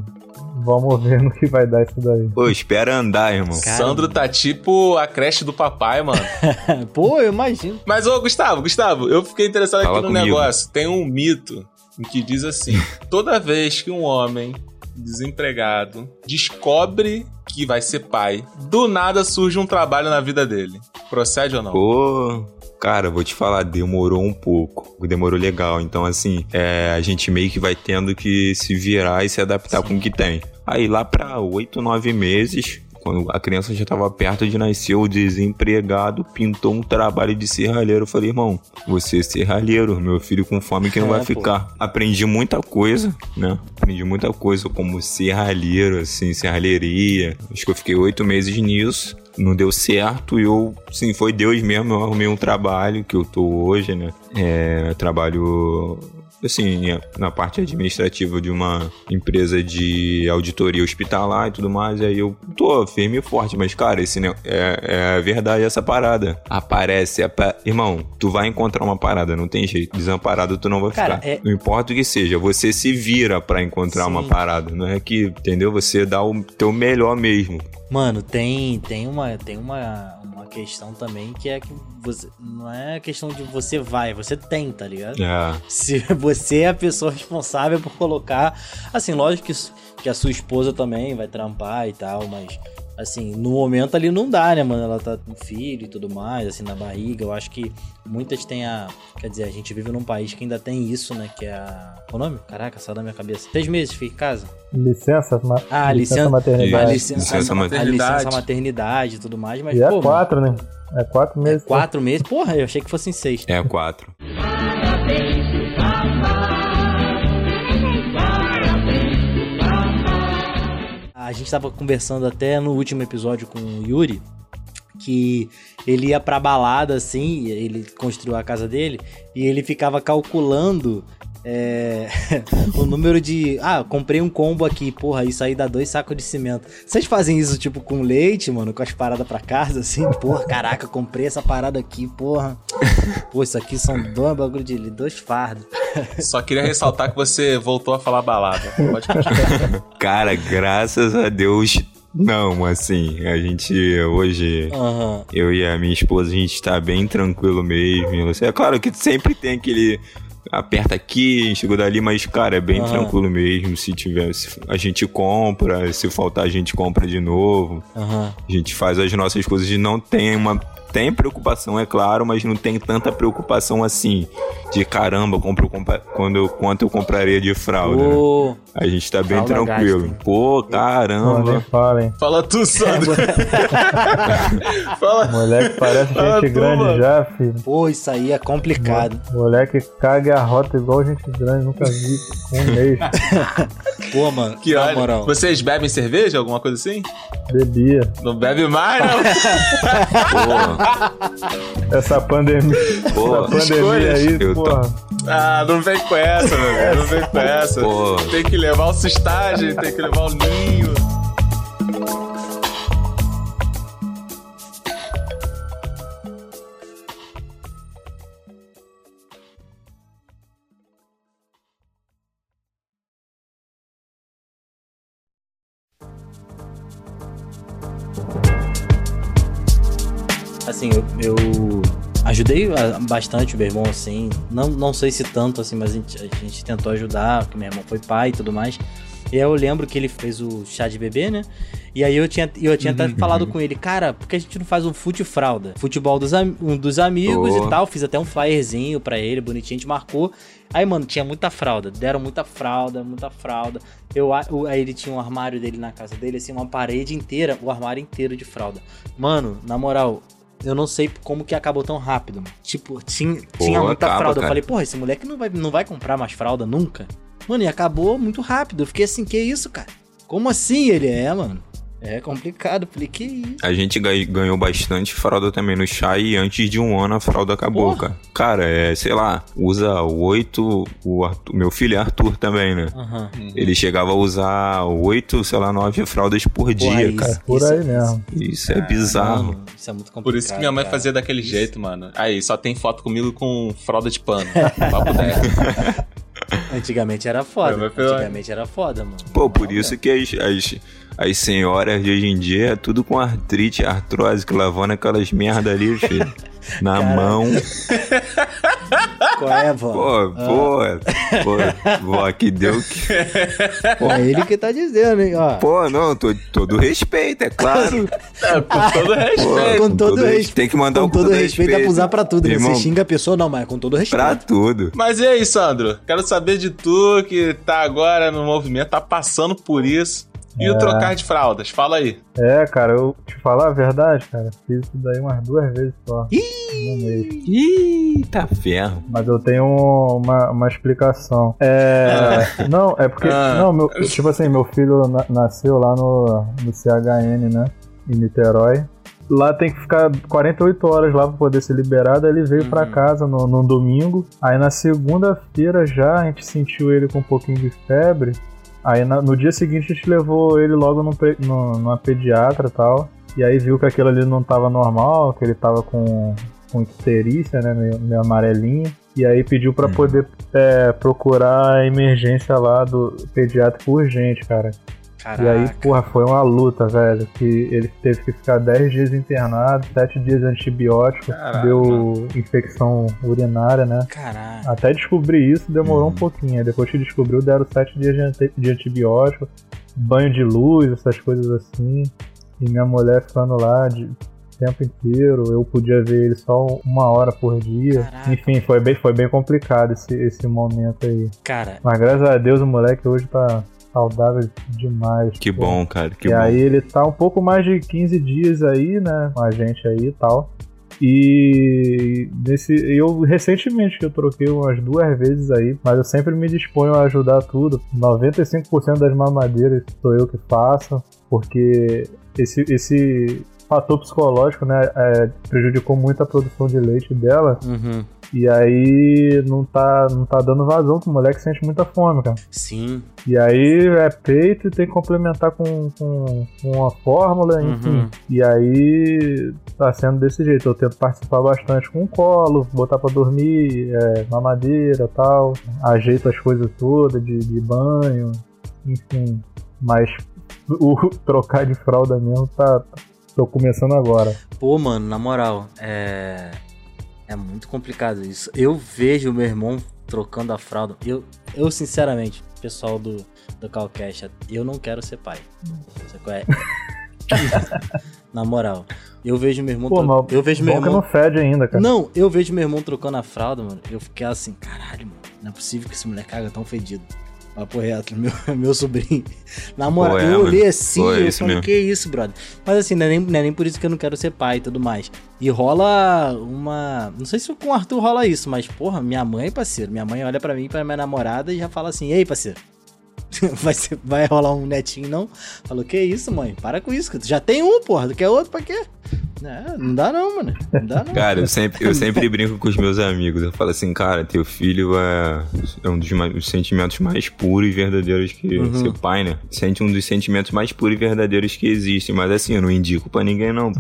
vamos ver no que vai dar isso daí. Pô, espera andar, irmão. Cara, Sandro tá tipo a creche do papai, mano. Pô, eu imagino. Mas, ô, Gustavo, Gustavo, eu fiquei interessado Fala aqui no comigo. negócio. Tem um mito em que diz assim: toda vez que um homem desempregado descobre que vai ser pai, do nada surge um trabalho na vida dele. Procede ou não? Pô, cara, vou te falar, demorou um pouco. Demorou legal. Então, assim, é, a gente meio que vai tendo que se virar e se adaptar com o que tem. Aí, lá pra oito, nove meses, quando a criança já tava perto de nascer, o desempregado pintou um trabalho de serralheiro. Eu falei, irmão, você é serralheiro, meu filho com fome que não É, vai pô. ficar. Aprendi muita coisa, né? Aprendi muita coisa como serralheiro, assim, serralheria. Acho que eu fiquei oito meses nisso não deu certo e eu, sim, foi Deus mesmo, eu arrumei um trabalho que eu tô hoje, né? É, eu trabalho, assim, na parte administrativa de uma empresa de auditoria hospitalar e tudo mais, e aí eu tô firme e forte, mas, cara, esse é, é verdade essa parada. Aparece, apa- irmão, tu vai encontrar uma parada, não tem jeito, desamparado tu não vai Cara, ficar. é- Não importa o que seja, você se vira pra encontrar Sim. uma parada, não é que, entendeu? Você dá o teu melhor mesmo. Mano, tem, tem, uma, tem uma questão também que é que você. Não é questão de você vai, você tem, tá ligado? É. Se você é a pessoa responsável por colocar. Assim, lógico que, que a sua esposa também vai trampar e tal, mas assim, no momento ali não dá, né, mano? Ela tá com filho e tudo mais, assim, na barriga. Eu acho que muitas têm a. Quer dizer, a gente vive num país que ainda tem isso, né? Que é a. Qual o nome? Caraca, saiu da minha cabeça. Seis meses, fica em casa. Licença, ma Ah, licença, licença maternidade. a licença, Licença a maternidade. licença maternidade e tudo mais, mas E é pô, mano, quatro, né? É quatro meses. quatro meses, porra, eu achei que fossem seis. É quatro. A gente tava conversando até no último episódio com o Yuri que ele ia pra balada assim, ele construiu a casa dele e ele ficava calculando é, o número de. Ah, comprei um combo aqui, porra, isso aí dá dois sacos de cimento. Vocês fazem isso tipo com leite, mano, com as paradas pra casa, assim? Porra, caraca, comprei essa parada aqui, porra. Pô, isso aqui são dois bagulho de dois fardos. Só queria ressaltar que você voltou a falar balada. Pode continuar. Cara, graças a Deus, não, assim, a gente hoje, Aham. eu e a minha esposa, a gente tá bem tranquilo mesmo. É claro que sempre tem aquele aperta aqui, chegou dali, mas, cara, é bem Aham. tranquilo mesmo. Se tiver, se a gente compra, se faltar, a gente compra de novo. Aham. A gente faz as nossas coisas e não tem uma. Tem preocupação, é claro, mas não tem tanta preocupação assim. De caramba, compro, compa- quando eu, quanto eu compraria de fralda. né? A gente tá bem Fralda tranquilo. gasta? Pô, caramba. falem. Fala tu, Sandro. Fala. Moleque parece Ah, gente tu, grande mano. já, filho. pô, isso aí é complicado. Moleque caga a rota igual gente grande, nunca vi. Um mês. Pô, mano, Que na moral. vocês bebem cerveja, alguma coisa assim? Bebia. Não bebe mais, não? Pô, Essa pandemia. Pô, essa pandemia aí, Eu tô- porra. Ah, não vem com essa, meu velho. Não vem com essa. Pô. Tem que levar o sustagem, tem que levar o ninho. Ajudei bastante o meu irmão, assim. Não, não sei se tanto, assim, mas a gente, a gente tentou ajudar, porque meu irmão foi pai e tudo mais. E aí eu lembro que ele fez o chá de bebê, né? E aí eu tinha, eu tinha até falado com ele, cara, por que a gente não faz um fute fralda? Futebol dos, um dos amigos Pô. e tal. Fiz até um flyerzinho pra ele, bonitinho, a gente marcou. Aí, mano, tinha muita fralda. Deram muita fralda, muita fralda. Eu, aí ele tinha um armário dele na casa dele, assim, uma parede inteira, o armário inteiro de fralda. Mano, na moral, eu não sei como que acabou tão rápido, mano. Tipo, tinha, tinha muita acaba, fralda. Eu cara. falei, porra, esse moleque não vai, não vai comprar mais fralda nunca. Mano, e acabou muito rápido. Eu fiquei assim, que isso, cara? Como assim ele é, mano? É complicado. Falei, que isso? A gente ga- ganhou bastante fralda também no chá e antes de um ano a fralda acabou, Porra. cara. Cara, é, sei lá, usa oito. O Arthur- meu filho é Arthur também, né? Aham. Ele chegava a usar oito, sei lá, nove fraldas por dia, Porra, cara. isso- Por isso- aí mesmo. Isso é bizarro. Mano, isso é muito complicado. Por isso que minha mãe cara. fazia daquele jeito, mano. Aí, só tem foto comigo com fralda de pano. Papo 10. Antigamente era foda. Antigamente era foda, mano. Pô, por isso que as, as, as senhoras de hoje em dia é tudo com artrite, artrose, que lavando aquelas merda ali, filho. Na Caraca. mão. Qual é, vó? Pô, pô, pô, vó, que deu que. É ele que tá dizendo, hein, ó. Pô, não, tô, todo respeito, é claro. É, com todo Pô, respeito. com todo res- respeito. Tem que mandar com o todo respeito, é pra usar pra tudo, né? Irmão, Você xinga a pessoa, não, mas com todo respeito. Pra tudo. Mas e aí, Sandro? Quero saber de tu que tá agora no movimento, tá passando por isso. E o É. trocar de fraldas? Fala aí. É, cara, eu te falar a verdade, cara. Fiz isso daí umas duas vezes só. Mês. Ih, tá ferro. Mas eu tenho uma, uma explicação. É. Não, é porque. Ah. Não, meu, tipo assim, meu filho na- nasceu lá no, no CHN, né? Em Niterói. Lá tem que ficar 48 horas lá pra poder ser liberado. Aí ele veio pra Uhum. casa no, no domingo. Aí na segunda-feira já a gente sentiu ele com um pouquinho de febre. Aí na- no dia seguinte a gente levou ele logo pe- no, numa pediatra e tal. E aí viu que aquilo ali não tava normal, que ele tava com, com icterícia, né? Meio, meio amarelinho. E aí pediu pra Uhum. poder é, procurar a emergência lá do pediátrico urgente, cara. Caraca. E aí, porra, foi uma luta, velho. Que ele teve que ficar 10 dias internado, 7 dias de antibiótico, Caraca. deu infecção urinária, né? Caraca. Até descobrir isso demorou Uhum. um pouquinho. Aí Depois que descobriu, deram 7 dias de, de antibiótico, banho de luz, essas coisas assim. E minha mulher ficando lá de o tempo inteiro. Eu podia ver ele só uma hora por dia. Caraca. Enfim, foi bem, foi bem complicado esse, esse momento aí. Cara, Mas graças a Deus o moleque hoje tá saudável demais. Que pô. bom, cara, que e bom. aí ele tá um pouco mais de 15 dias aí, né? Com a gente aí e tal. E nesse, eu recentemente que eu troquei umas duas vezes aí, mas eu sempre me disponho a ajudar tudo. 95% das mamadeiras sou eu que faço, porque esse, esse fator psicológico, né, é, prejudicou muito a produção de leite dela. uhum. E aí não tá, não tá dando vazão, que o moleque sente muita fome, cara. Sim. E aí é peito e tem que complementar com, com, com uma fórmula, enfim. Uhum. E aí tá sendo desse jeito. Eu tento participar bastante com o colo, botar pra dormir, é, mamadeira e tal. Ajeito as coisas todas de, de banho, enfim. Mas o trocar de fralda mesmo tá. Tô começando agora. Pô, mano, na moral, é. É muito complicado isso. Eu vejo meu irmão trocando a fralda. Eu, eu sinceramente, pessoal do, do Calcash, eu não quero ser pai. Sabe qual é? na moral, eu vejo meu irmão. Pô, tro- Eu vejo meu irmão. não fede ainda, cara. Não, eu vejo meu irmão trocando a fralda, mano. Eu fiquei assim, caralho, mano. Não é possível que esse moleque caga tão fedido. Papo reto, meu, meu sobrinho. Na moral, Pô, é, eu olhei assim, Pô, é eu isso falei, mesmo. que isso, brother. Mas assim, não é, nem, não é nem por isso que eu não quero ser pai e tudo mais. E rola uma. Não sei se com o Arthur rola isso, mas, porra, minha mãe, parceiro. Minha mãe olha pra mim, pra minha namorada e já fala assim: Ei, parceiro. Vai, ser- vai rolar um netinho, não? Falou, que isso, mãe? Para com isso. que tu Já tem um, porra. Tu quer outro pra quê? É, não dá não, mano. Não dá não. Cara, eu sempre, eu sempre brinco com os meus amigos. Eu falo assim, cara, teu filho é, é um dos, mais- dos sentimentos mais puros e verdadeiros que Uhum. ser pai, né? Sente um dos sentimentos mais puros e verdadeiros que existem. Mas assim, eu não indico pra ninguém, não.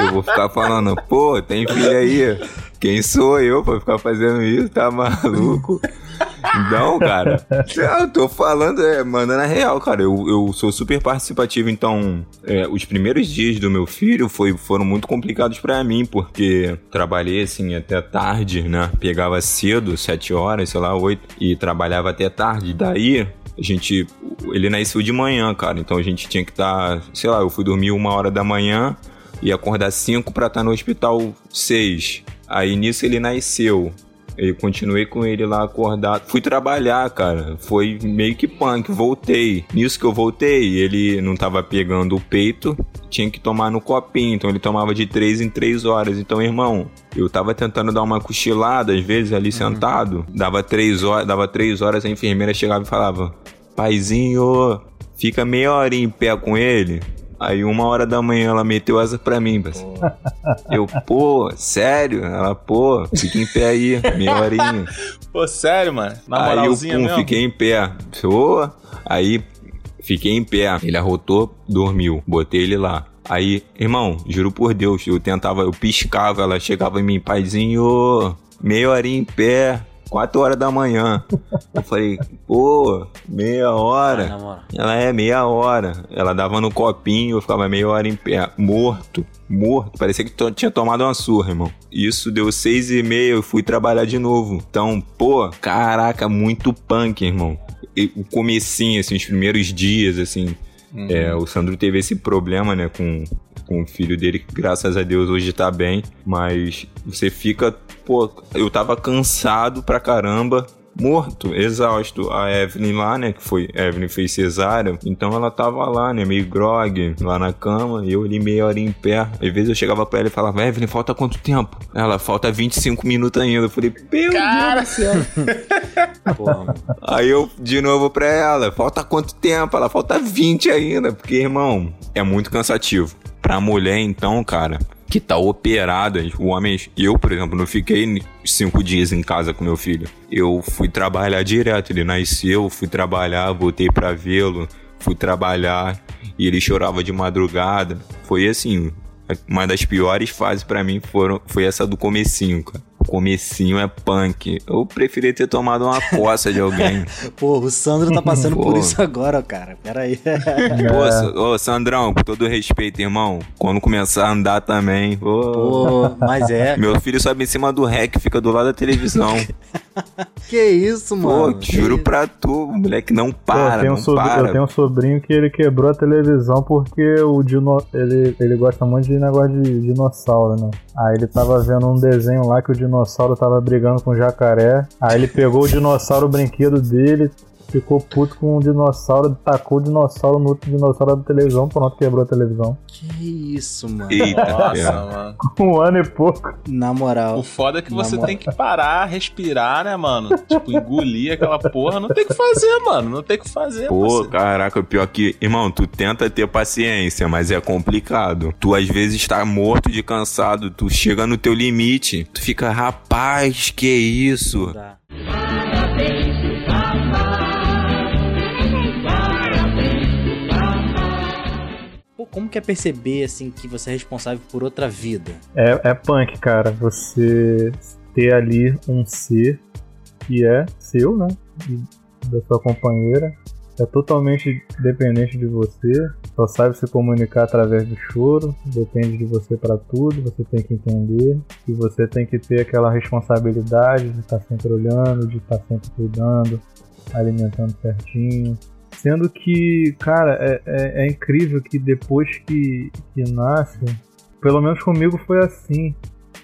eu vou ficar falando, pô, tem filho aí. Quem sou eu pra ficar fazendo isso? Tá maluco? Não, cara. Eu tô falando, é, mandando a real, cara. Eu, eu sou super participativo, então é, os primeiros dias do meu filho foi, foram muito complicados pra mim, porque trabalhei assim até tarde, né? Pegava cedo, sete horas, sei lá, oito, e trabalhava até tarde. Daí a gente. Ele nasceu de manhã, cara. Então a gente tinha que estar. sei lá, eu fui dormir uma hora da manhã e acordar cinco pra estar no hospital seis. Aí nisso ele nasceu. Eu continuei com ele lá acordado. Fui trabalhar, cara. Foi meio que punk. Voltei. Nisso que eu voltei, ele não tava pegando o peito. Tinha que tomar no copinho. Então ele tomava de três em três horas. Então, irmão, eu tava tentando dar uma cochilada, às vezes, ali sentado. Dava três horas, dava três horas, a enfermeira chegava e falava: Paizinho, fica meia hora em pé com ele. Aí uma hora da manhã ela meteu asa pra mim, parceiro. Eu, pô, sério? Ela, pô, fica em pé aí, meia horinha. Pô, sério, mano? Na aí eu, pum, mesmo? fiquei em pé. Ô, aí fiquei em pé. Ele arrotou, dormiu. Botei ele lá. Aí, irmão, juro por Deus, eu tentava, eu piscava, ela chegava em mim, paizinho, meia horinha em pé, quatro horas da manhã. Eu falei, pô, meia hora. Na moral. Ela é meia hora. Ela dava no copinho, eu ficava meia hora em pé, morto, morto. Parecia que tinha tomado uma surra, irmão. Isso deu seis e meia, eu fui trabalhar de novo. Então, pô, caraca, muito punk, irmão. E o comecinho, assim, os primeiros dias, assim. É, o Sandro teve esse problema, né, com, com o filho dele, que graças a Deus hoje tá bem. Mas você fica, pô, eu tava cansado pra caramba morto, exausto. A Evelyn lá, né, que foi, a Evelyn fez cesárea, então ela tava lá, né, meio grog, lá na cama, e eu ali meia hora em pé. Às vezes eu chegava pra ela e falava, Evelyn, falta quanto tempo? Ela, falta 25 minutos ainda. Eu falei, meu Deus do céu. Aí eu, de novo pra ela, falta quanto tempo? Ela, falta 20 ainda, porque, irmão, é muito cansativo. Pra mulher, então, cara, que tá operada, o homem, eu, por exemplo, não fiquei cinco dias em casa com meu filho. Eu fui trabalhar direto, ele nasceu, fui trabalhar, voltei pra vê-lo, fui trabalhar, e ele chorava de madrugada. Foi assim, uma das piores fases pra mim foram, foi essa do comecinho, cara. Comecinho é punk. Eu preferia ter tomado uma coça de alguém. Pô, o Sandro tá passando por Pô. isso agora, cara. Pera aí. Pô, Sa- ô, Sandrão, com todo respeito, irmão. Quando começar a andar também. Pô, Pô, mas é. Meu filho sobe em cima do rec, fica do lado da televisão. Que isso, Pô, mano? juro Que- pra tu, moleque não Pô, para, eu, tenho um não sobrinho, para. eu tenho um sobrinho que ele quebrou a televisão porque o dino, ele, ele gosta muito de negócio de dinossauro, né? Aí ele tava vendo um desenho lá que o dinossauro tava brigando com o jacaré. Aí ele pegou o dinossauro, brinquedo dele, ficou puto com o dinossauro, tacou o dinossauro no outro dinossauro da televisão, pronto, quebrou a televisão. Que isso, mano? Eita, Nossa, mano. Com um ano e pouco. Na moral. O foda é que você moral. tem que parar, respirar, né, mano? Tipo, engolir aquela porra. Não tem o que fazer, mano. Não tem o que fazer, Pô, parceiro. caraca, pior que. Irmão, tu tenta ter paciência, mas é complicado. Tu às vezes tá morto de cansado, tu chega no teu limite, tu fica, rapaz, que isso? Tá. Como que é perceber, assim, que você é responsável por outra vida? É, é punk, cara. Você ter ali um ser que é seu, né? Da sua companheira. É totalmente dependente de você. Só sabe se comunicar através do choro. Depende de você pra tudo. Você tem que entender. E você tem que ter aquela responsabilidade de estar sempre olhando, de estar sempre cuidando, alimentando certinho. Sendo que, cara, é, é- é incrível que depois que, que nasce, pelo menos comigo foi assim.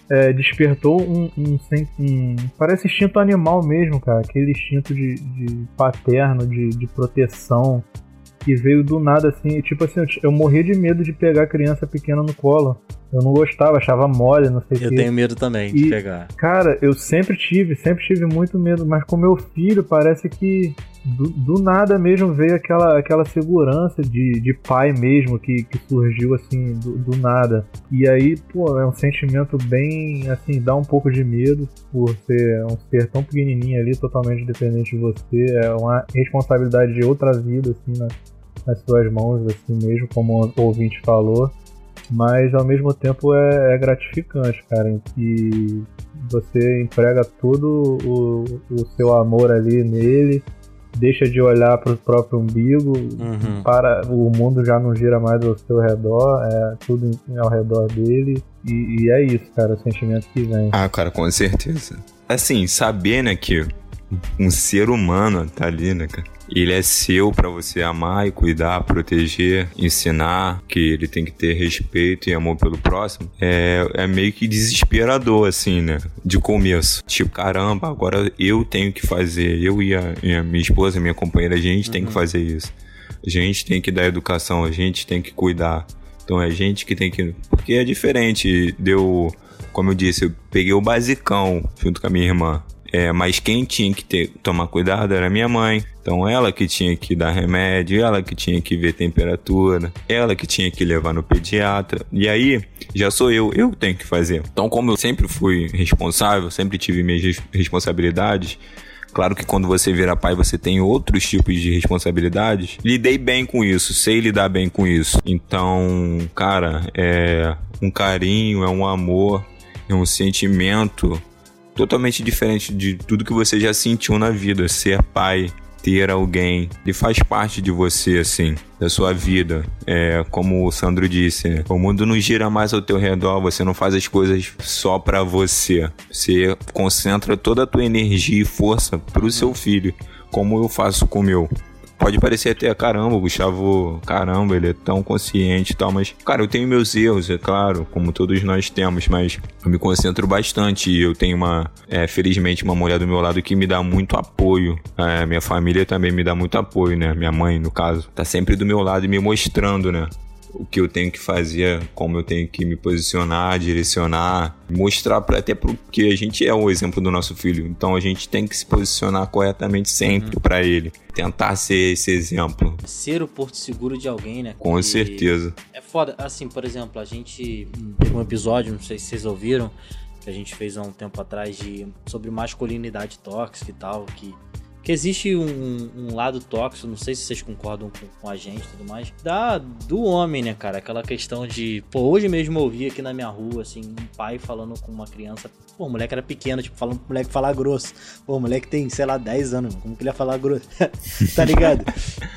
É, despertou um, um, um- Parece instinto animal mesmo, cara. Aquele instinto de, de paterno, de, de proteção. Que veio do nada assim. Tipo assim, eu, eu morria de medo de pegar criança pequena no colo. Eu não gostava, achava mole, não sei o Eu quê. tenho medo também de E- pegar. Cara, eu sempre tive, sempre tive muito medo, mas com meu filho parece que do, do nada mesmo veio aquela, aquela segurança de, de pai mesmo que, que surgiu assim do, do nada. E aí, pô, é um sentimento bem assim, dá um pouco de medo por ser um ser tão pequenininho ali, totalmente dependente de você. É uma responsabilidade de outra vida, assim, na- nas suas mãos, assim mesmo, como o ouvinte falou mas ao mesmo tempo é, é gratificante, cara, em que você emprega todo o, o seu amor ali nele, deixa de olhar para o próprio umbigo, Uhum. para o mundo já não gira mais ao seu redor, é tudo em- ao redor dele, e, e é isso, cara, o sentimento que vem. Ah, cara, com certeza. Assim, saber, né, que um ser humano tá ali, né, cara? Ele é seu pra você amar e cuidar, proteger, ensinar, que ele tem que ter respeito e amor pelo próximo. É, é meio que desesperador, assim, né? De começo. Tipo, caramba, agora eu tenho que fazer. Eu e a, e a minha esposa, minha companheira, a gente tem que fazer isso. A gente tem que dar educação, a gente tem que cuidar. Então é a gente que tem que. Porque é diferente. Deu. Como eu disse, eu peguei o basicão junto com a minha irmã. É, mas quem tinha que ter, tomar cuidado era minha mãe. Então ela que tinha que dar remédio, ela que tinha que ver temperatura, ela que tinha que levar no pediatra. E aí já sou eu, eu tenho que fazer. Então como eu sempre fui responsável, sempre tive minhas res- responsabilidades, Claro que quando você vira pai, você tem outros tipos de responsabilidades. Lidei bem com isso, sei lidar bem com isso. Então, cara, é um carinho, é um amor, é um sentimento totalmente diferente de tudo que você já sentiu na vida. Ser pai, ter alguém, ele faz parte de você, assim, da sua vida. É como o Sandro disse, né? o mundo não gira mais ao teu redor, você não faz as coisas só pra você. Você concentra toda a tua energia e força pro seu filho, como eu faço com o meu. Pode parecer até, caramba, o Gustavo, caramba, ele é tão consciente e tal, mas, cara, eu tenho meus erros, é claro, como todos nós temos, mas eu me concentro bastante e eu tenho uma, é, felizmente, uma mulher do meu lado que me dá muito apoio. É, minha família também me dá muito apoio, né? Minha mãe, no caso, tá sempre do meu lado e me mostrando, né? O que eu tenho que fazer, como eu tenho que me posicionar, direcionar, mostrar pra, até porque a gente é o exemplo do nosso filho, então a gente tem que se posicionar corretamente sempre pra ele, tentar ser esse exemplo, Ser o porto seguro de alguém, né? com certeza. É foda. Assim, por exemplo, a gente teve um episódio, não sei se vocês ouviram, que a gente fez há um tempo atrás de sobre masculinidade tóxica e tal, que que existe um, um lado tóxico, não sei se vocês concordam com, com a gente e tudo mais, da, do homem, né, cara? Aquela questão de. Pô, hoje mesmo eu ouvi aqui na minha rua, assim, um pai falando com uma criança. Pô, o moleque era pequeno, tipo, falando pro moleque falar grosso. Pô, o moleque tem, sei lá, 10 anos, como que ele ia falar grosso? tá ligado?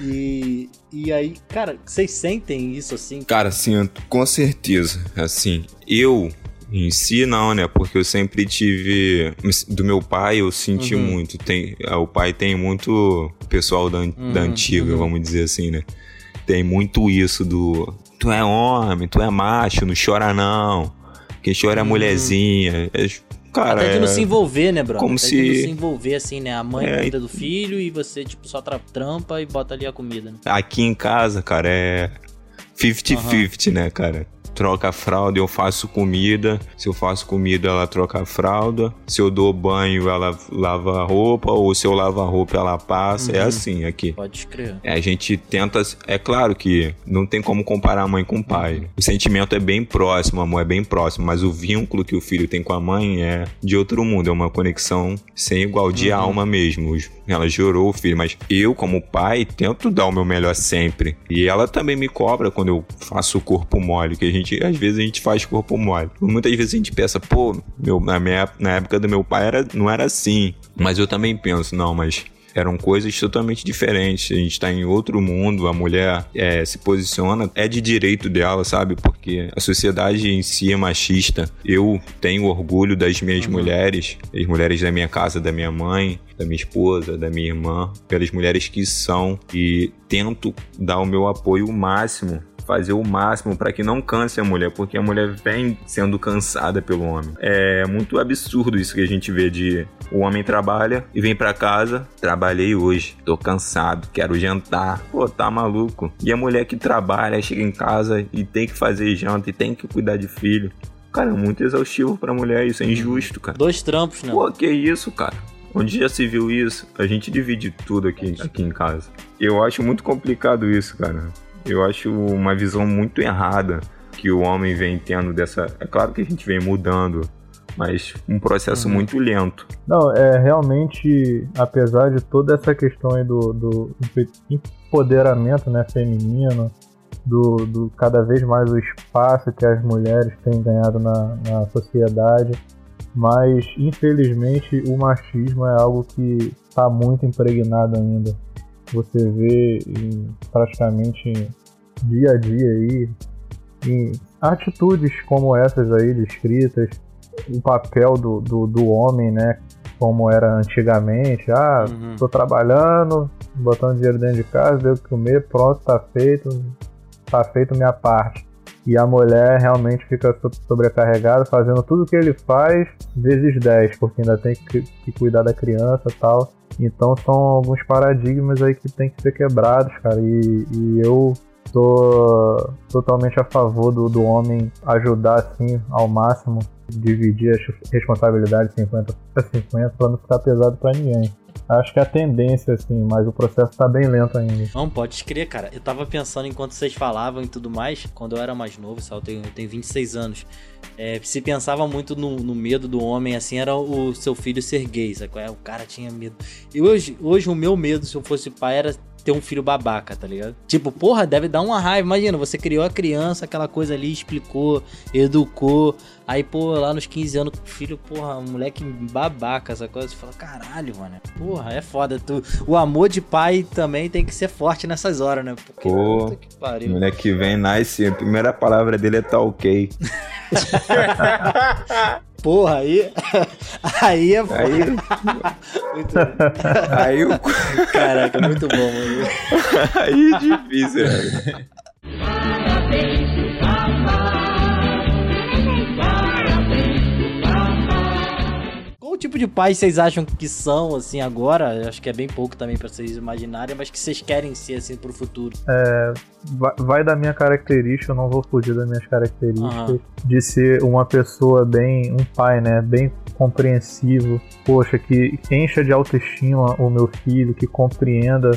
E, e aí, cara, vocês sentem isso assim? Cara, sinto, com certeza. Assim, eu em si, não, né? Porque eu sempre tive. Do meu pai, eu senti Uhum. muito. Tem, ah, o pai tem muito pessoal da, an- da Uhum, antiga, uhum. vamos dizer assim, né? Tem muito isso do. Tu é homem, tu é macho, não chora não. Quem chora é Uhum. mulherzinha. É, cara, Até de é- não se envolver, né, bro? como Até de não se- se envolver, assim, né? A mãe É, cuida do filho e você, tipo, só tra- trampa e bota ali a comida, né? aqui em casa, cara, é 50-50, né, cara? Troca a fralda, eu faço comida. Se eu faço comida, ela troca a fralda. Se eu dou banho, ela lava a roupa. Ou se eu lavo a roupa, ela passa. É Uhum. assim aqui. Pode escrever. É, a gente tenta. É claro que não tem como comparar a mãe com o pai. O sentimento é bem próximo, amor é bem próximo, mas o vínculo que o filho tem com a mãe é de outro mundo. É uma conexão sem igual, de Uhum. alma mesmo. Ela gerou o filho, mas eu, como pai, tento dar o meu melhor sempre. E ela também me cobra quando eu faço o corpo mole, que a gente, às vezes, a gente faz corpo mole. Muitas vezes a gente pensa, pô, meu, na, minha, na época do meu pai era, não era assim. Mas eu também penso, não, mas eram coisas totalmente diferentes. A gente está em outro mundo, a mulher é, se posiciona, é de direito dela, sabe? Porque a sociedade em si é machista. Eu tenho orgulho das minhas mulheres, as mulheres da minha casa, da minha mãe, da minha esposa, da minha irmã, pelas mulheres que são e tento dar o meu apoio máximo fazer o máximo para que não canse a mulher, porque a mulher vem sendo cansada pelo homem. É muito absurdo isso que a gente vê de o homem trabalha e vem para casa, trabalhei hoje, tô cansado, quero jantar. Pô, tá maluco. E a mulher que trabalha, chega em casa e tem que fazer janta e tem que cuidar de filho. Cara, é muito exaustivo pra mulher, isso é injusto, cara. Dois trampos, né? Pô, que isso, cara? Onde já se viu isso? A gente divide tudo aqui, aqui em casa. Eu acho muito complicado isso, cara. Eu acho uma visão muito errada que o homem vem tendo dessa. É claro que a gente vem mudando, mas um processo muito lento. Não, é realmente, apesar de toda essa questão aí do, do empoderamento né, feminino, do, do cada vez mais o espaço que as mulheres têm ganhado na, na sociedade, mas infelizmente o machismo é algo que está muito impregnado ainda. Você vê em praticamente dia a dia aí, em atitudes como essas aí descritas, o papel do, do, do homem, né? Como era antigamente, ah, Uhum. tô trabalhando, botando dinheiro dentro de casa, deu o que comer, pronto, tá feito, tá feito minha parte. E a mulher realmente fica so- sobrecarregada, fazendo tudo que ele faz, vezes 10, porque ainda tem que, que cuidar da criança e tal. Então são alguns paradigmas aí que tem que ser quebrados, cara. E, e eu tô totalmente a favor do, do homem ajudar, assim, ao máximo, dividir as responsabilidades 50 a 50 pra não ficar pesado pra ninguém. Acho que é a tendência, assim, mas o processo tá bem lento ainda. Não, pode crer, cara. Eu tava pensando enquanto vocês falavam e tudo mais, quando eu era mais novo, só eu tenho, eu tenho 26 anos. É, se pensava muito no, no medo do homem, assim, era o seu filho ser gay, sabe? é? O cara tinha medo. E hoje, hoje o meu medo, se eu fosse pai, era ter um filho babaca, tá ligado? Tipo, porra, deve dar uma raiva. Imagina, você criou a criança, aquela coisa ali, explicou, educou. Aí, pô, lá nos 15 anos, o filho, porra, um moleque babaca, essa coisa. Você fala, caralho, mano. Porra, é foda. Tu, o amor de pai também tem que ser forte nessas horas, né? Porque, Pô, puta que pariu. Mulher que vem, nasce, a primeira palavra dele é tá ok. Porra, aí. Aí é foda. Aí, Muito bom. aí, o- Caraca, muito bom, mano. aí é difícil, né? Tipo de pais vocês acham que são, assim, agora? Acho que é bem pouco também pra vocês imaginarem, mas que vocês querem ser, assim, pro futuro. vai, vai da minha característica, eu não vou fugir das minhas características, Aham. de ser uma pessoa bem, um pai, né, bem compreensivo, poxa, que encha de autoestima o meu filho, que compreenda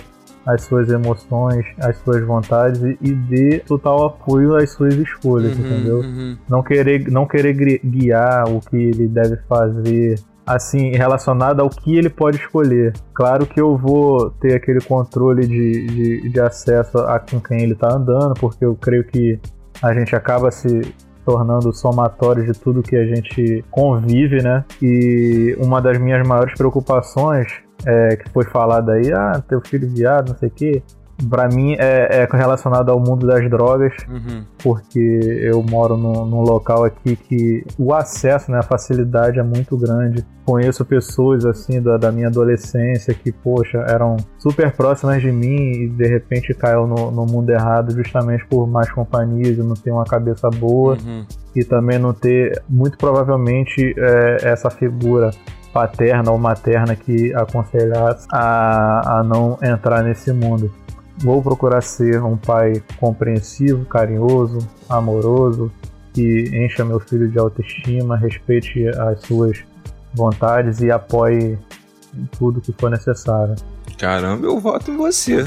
as suas emoções, as suas vontades e, e dê total apoio às suas escolhas, Uhum, entendeu? uhum. Não querer, não querer guiar o que ele deve fazer assim, relacionada ao que ele pode escolher. Claro que eu vou ter aquele controle de, de, de acesso a com quem ele está andando, porque eu creio que a gente acaba se tornando somatório de tudo que a gente convive, né? E uma das minhas maiores preocupações é, que foi falada aí, ah, teu filho viado, não sei o quê para mim é, é, relacionado ao mundo das drogas, uhum. porque eu moro num, num, local aqui que o acesso, né, a facilidade é muito grande. Conheço pessoas assim da, da minha adolescência que, poxa, eram super próximas de mim e de repente caiu no, no mundo errado justamente por mais companhias e não ter uma cabeça boa uhum. e também não ter, muito provavelmente, é, essa figura paterna ou materna que aconselhasse a, a não entrar nesse mundo. Vou procurar ser um pai compreensivo, carinhoso, amoroso, que encha meu filho de autoestima, respeite as suas vontades e apoie em tudo que for necessário. Caramba, eu voto em você.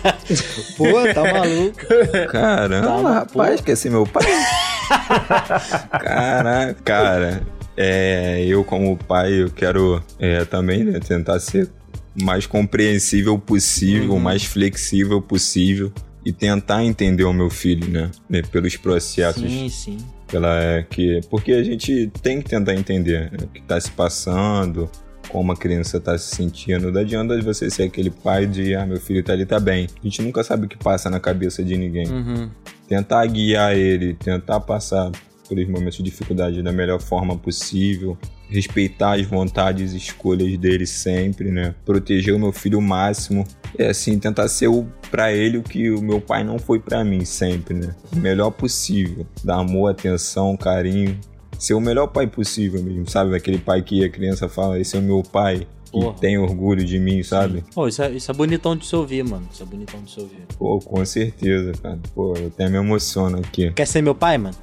Pô, tá maluco. Caramba, tá rapaz, quer ser meu pai? Caraca, cara. É, eu como pai, eu quero é, também né, tentar ser mais compreensível possível, uhum. mais flexível possível e tentar entender o meu filho, né? né pelos processos. Sim, sim. Pela, é, que, porque a gente tem que tentar entender né, o que está se passando, como a criança está se sentindo. Não adianta você ser aquele pai de, ah, meu filho tá ali, tá bem. A gente nunca sabe o que passa na cabeça de ninguém. Uhum. Tentar guiar ele, tentar passar pelos momentos de dificuldade da melhor forma possível, respeitar as vontades e escolhas dele sempre, né? Proteger o meu filho o máximo. É assim, tentar ser para ele o que o meu pai não foi para mim sempre, né? O melhor possível. Dar amor, atenção, carinho. Ser o melhor pai possível mesmo, sabe? Aquele pai que a criança fala, esse é o meu pai que tem orgulho de mim, sabe? Pô, isso é, isso é bonitão de se ouvir, mano. Isso é bonitão de se ouvir. Pô, com certeza, cara. Pô, eu até me emociono aqui. Quer ser meu pai, mano?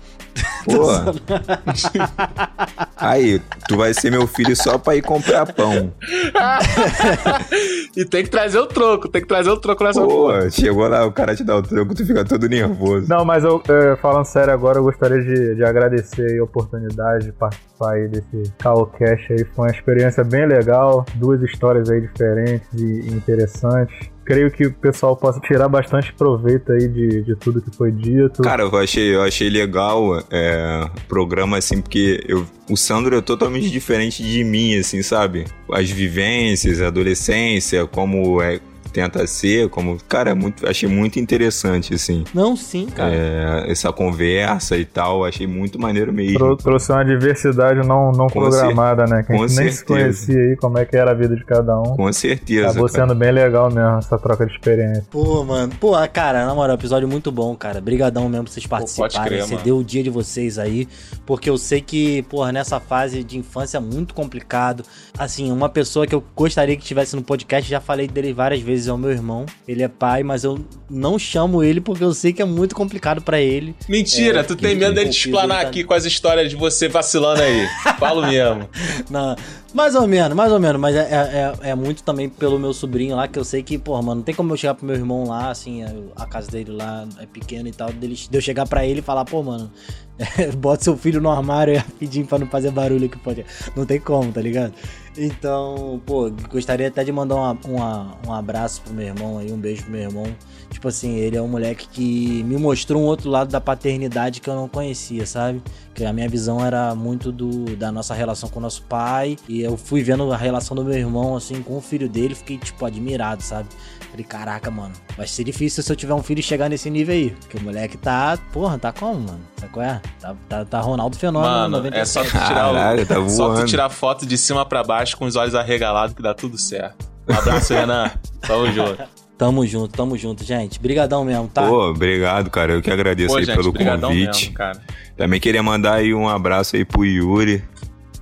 Pô. Aí, tu vai ser meu filho só pra ir comprar pão. e tem que trazer o troco, tem que trazer o troco nessa Pô, porra. chegou lá, o cara te dá o troco, tu fica todo nervoso. Não, mas eu, é, falando sério agora, eu gostaria de, de agradecer a oportunidade de participar aí desse Calcast aí. Foi uma experiência bem legal, duas histórias aí diferentes e interessantes creio que o pessoal possa tirar bastante proveito aí de, de tudo que foi dito. Cara, eu achei, eu achei legal é, programa, assim, porque eu, o Sandro é totalmente diferente de mim, assim, sabe? As vivências, a adolescência, como é, tenta ser, como, cara, é muito, achei muito interessante, assim. Não, sim, cara. É, essa conversa e tal, achei muito maneiro mesmo. Trou trouxe uma diversidade não, não programada, né? Que a gente nem se conhecia aí, como é que era a vida de cada um. Com certeza. Acabou cara. sendo bem legal mesmo essa troca de experiência. Pô, mano. Pô, cara, na moral, episódio muito bom, cara. Brigadão mesmo pra vocês participarem. Você deu o dia de vocês aí, porque eu sei que, porra, nessa fase de infância é muito complicado. Assim, uma pessoa que eu gostaria que tivesse no podcast, já falei dele várias vezes vezes é o meu irmão. Ele é pai, mas eu não chamo ele porque eu sei que é muito complicado para ele. Mentira, é, tu tem medo dele te explanar tá... aqui com as histórias de você vacilando aí. Falo mesmo. Não, mais ou menos, mais ou menos, mas é, é, é, muito também pelo meu sobrinho lá, que eu sei que, porra, mano, não tem como eu chegar pro meu irmão lá, assim, a casa dele lá é pequena e tal, dele, de eu chegar pra ele e falar, pô, mano, bota seu filho no armário rapidinho pra não fazer barulho que pode. Não tem como, tá ligado? Então, pô, gostaria até de mandar uma, uma, um abraço pro meu irmão aí, um beijo pro meu irmão. Tipo assim, ele é um moleque que me mostrou um outro lado da paternidade que eu não conhecia, sabe? Que a minha visão era muito do, da nossa relação com o nosso pai. E eu fui vendo a relação do meu irmão, assim, com o filho dele, fiquei, tipo, admirado, sabe? Falei, caraca, mano, vai ser difícil se eu tiver um filho chegar nesse nível aí. Porque o moleque tá, porra, tá como, mano? Sabe qual é? Tá, tá, tá Ronaldo Fenômeno. Mano, 97. é só tu tirar, Caralho, tá só tu tirar foto de cima para baixo com os olhos arregalados que dá tudo certo. Um abraço, Renan. Tamo junto. Tamo junto, tamo junto, gente. Brigadão mesmo, tá? Pô, obrigado, cara. Eu que agradeço Pô, aí gente, pelo convite. Mesmo, cara. Também queria mandar aí um abraço aí pro Yuri,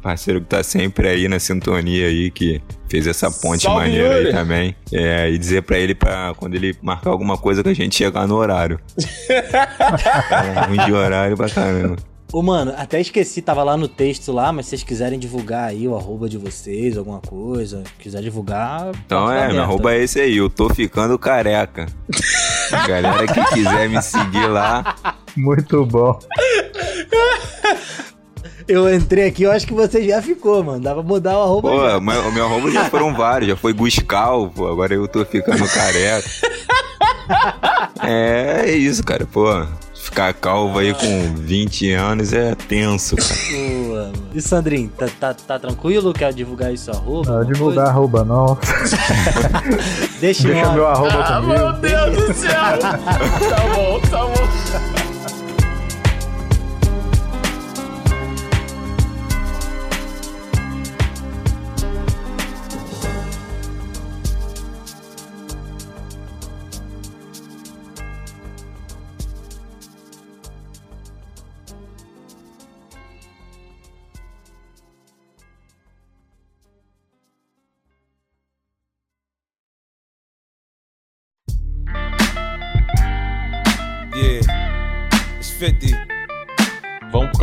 parceiro que tá sempre aí na sintonia aí, que fez essa ponte Salve, maneira Yuri. aí também. É, e dizer pra ele pra quando ele marcar alguma coisa que a gente chegar no horário. é, ruim de horário pra caramba. Ô, mano, até esqueci, tava lá no texto lá, mas se vocês quiserem divulgar aí o arroba de vocês, alguma coisa, quiser divulgar. Então é, meu arroba é esse aí, eu tô ficando careca. Galera que quiser me seguir lá. Muito bom. Eu entrei aqui, eu acho que você já ficou, mano. Dá pra mudar o arroba. Pô, já. o meu, meu arroba já foram vários, já foi Guscal, pô, agora eu tô ficando careca. é, é isso, cara, pô. Ficar calvo aí com 20 anos é tenso, cara. Boa, mano. E Sandrinho, tá, tá, tá tranquilo? Quer divulgar isso arroba? Não, divulgar arroba não. coisa? Deixa, Deixa meu arroba Ah, comigo. meu Deus do céu! tá bom, tá bom.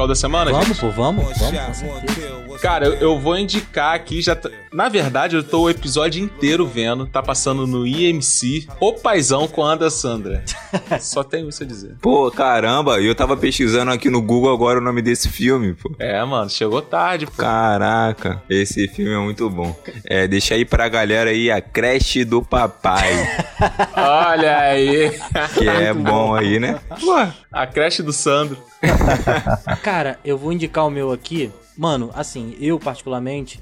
Da semana, Vamos, gente? pô, vamos, vamos, Cara, eu, eu vou indicar aqui, já tá- na verdade eu tô o episódio inteiro vendo, tá passando no IMC, O Paizão com a Ana Sandra. Só tenho isso a dizer. Pô, caramba, eu tava pesquisando aqui no Google agora o nome desse filme, pô. É, mano, chegou tarde, pô. Caraca, esse filme é muito bom. É, deixa aí pra galera aí a creche do papai, Olha aí. que é bom aí, né? Pô, A creche do Sandro. Cara, eu vou indicar o meu aqui. Mano, assim, eu particularmente,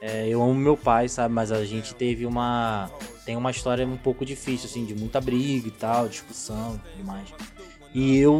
é, eu amo meu pai, sabe? Mas a gente teve uma. Tem uma história um pouco difícil, assim, de muita briga e tal, discussão e tudo mais. E eu,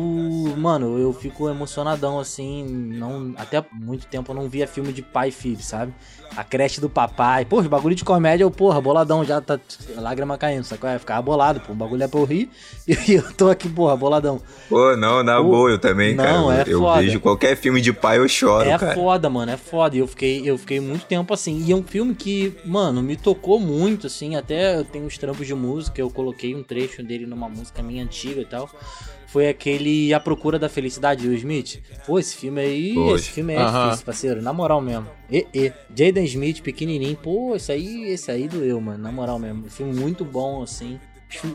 mano, eu fico emocionadão, assim, não, até muito tempo eu não via filme de pai e filho, sabe? A creche do papai, porra, bagulho de comédia, eu, porra, boladão, já tá lágrima caindo, sacou? É, ficava bolado, pô, o bagulho é pra eu rir, e eu tô aqui, porra, boladão. pô, não, na Pô, boa, eu também, não, cara. é eu foda. vejo qualquer filme de pai, eu choro, É cara. foda, mano, é foda. E eu fiquei, eu fiquei muito tempo assim. E é um filme que, mano, me tocou muito, assim. Até eu tenho uns trampos de música, eu coloquei um trecho dele numa música minha antiga e tal. Foi aquele A Procura da Felicidade de Will Smith. Pô, esse filme aí, Poxa. esse filme é Aham. difícil, parceiro. Na moral mesmo. E, e. Jaden Smith, pequenininho. Pô, esse aí, esse aí doeu, mano. Na moral mesmo. Filme muito bom, assim.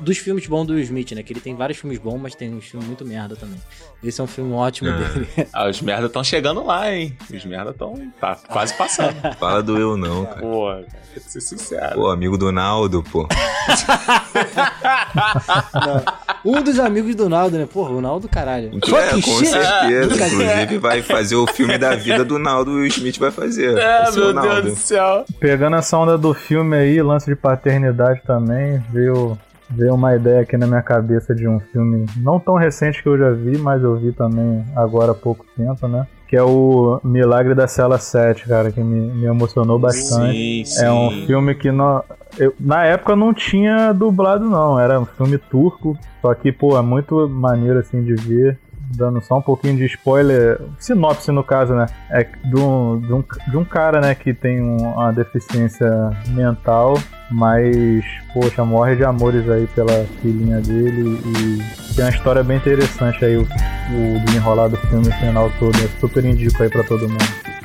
Dos filmes bons do Will Smith, né? Que ele tem vários filmes bons, mas tem uns filmes muito merda também. Esse é um filme ótimo Ah. dele. Ah, os merda estão chegando lá, hein? Os merda estão. Tá quase passando. Fala do eu não, cara. Pô, cara, tem que ser sincero. Pô, amigo do Naldo, pô. Um dos amigos do Naldo, né? Porra, o Naldo, caralho. É, com certeza. Inclusive, vai fazer o filme da vida do Naldo e o Will Smith vai fazer. É, Vai meu Deus do céu. Pegando essa onda do filme aí, lance de paternidade também, veio, veio uma ideia aqui na minha cabeça de um filme não tão recente que eu já vi, mas eu vi também agora há pouco tempo, né? Que é o Milagre da Cela 7, cara, que me, me emocionou bastante. Sim, sim. É um filme que não, eu- na época não tinha dublado não, era um filme turco, só que pô, é muito maneiro assim de ver. Dando só um pouquinho de spoiler, sinopse no caso, né? É de um, de um, de um cara, né, que tem um- uma deficiência mental, mas, poxa, morre de amores aí pela filhinha dele e tem uma história bem interessante aí, o, o desenrolar do filme, final todo. Eu super indico aí pra todo mundo.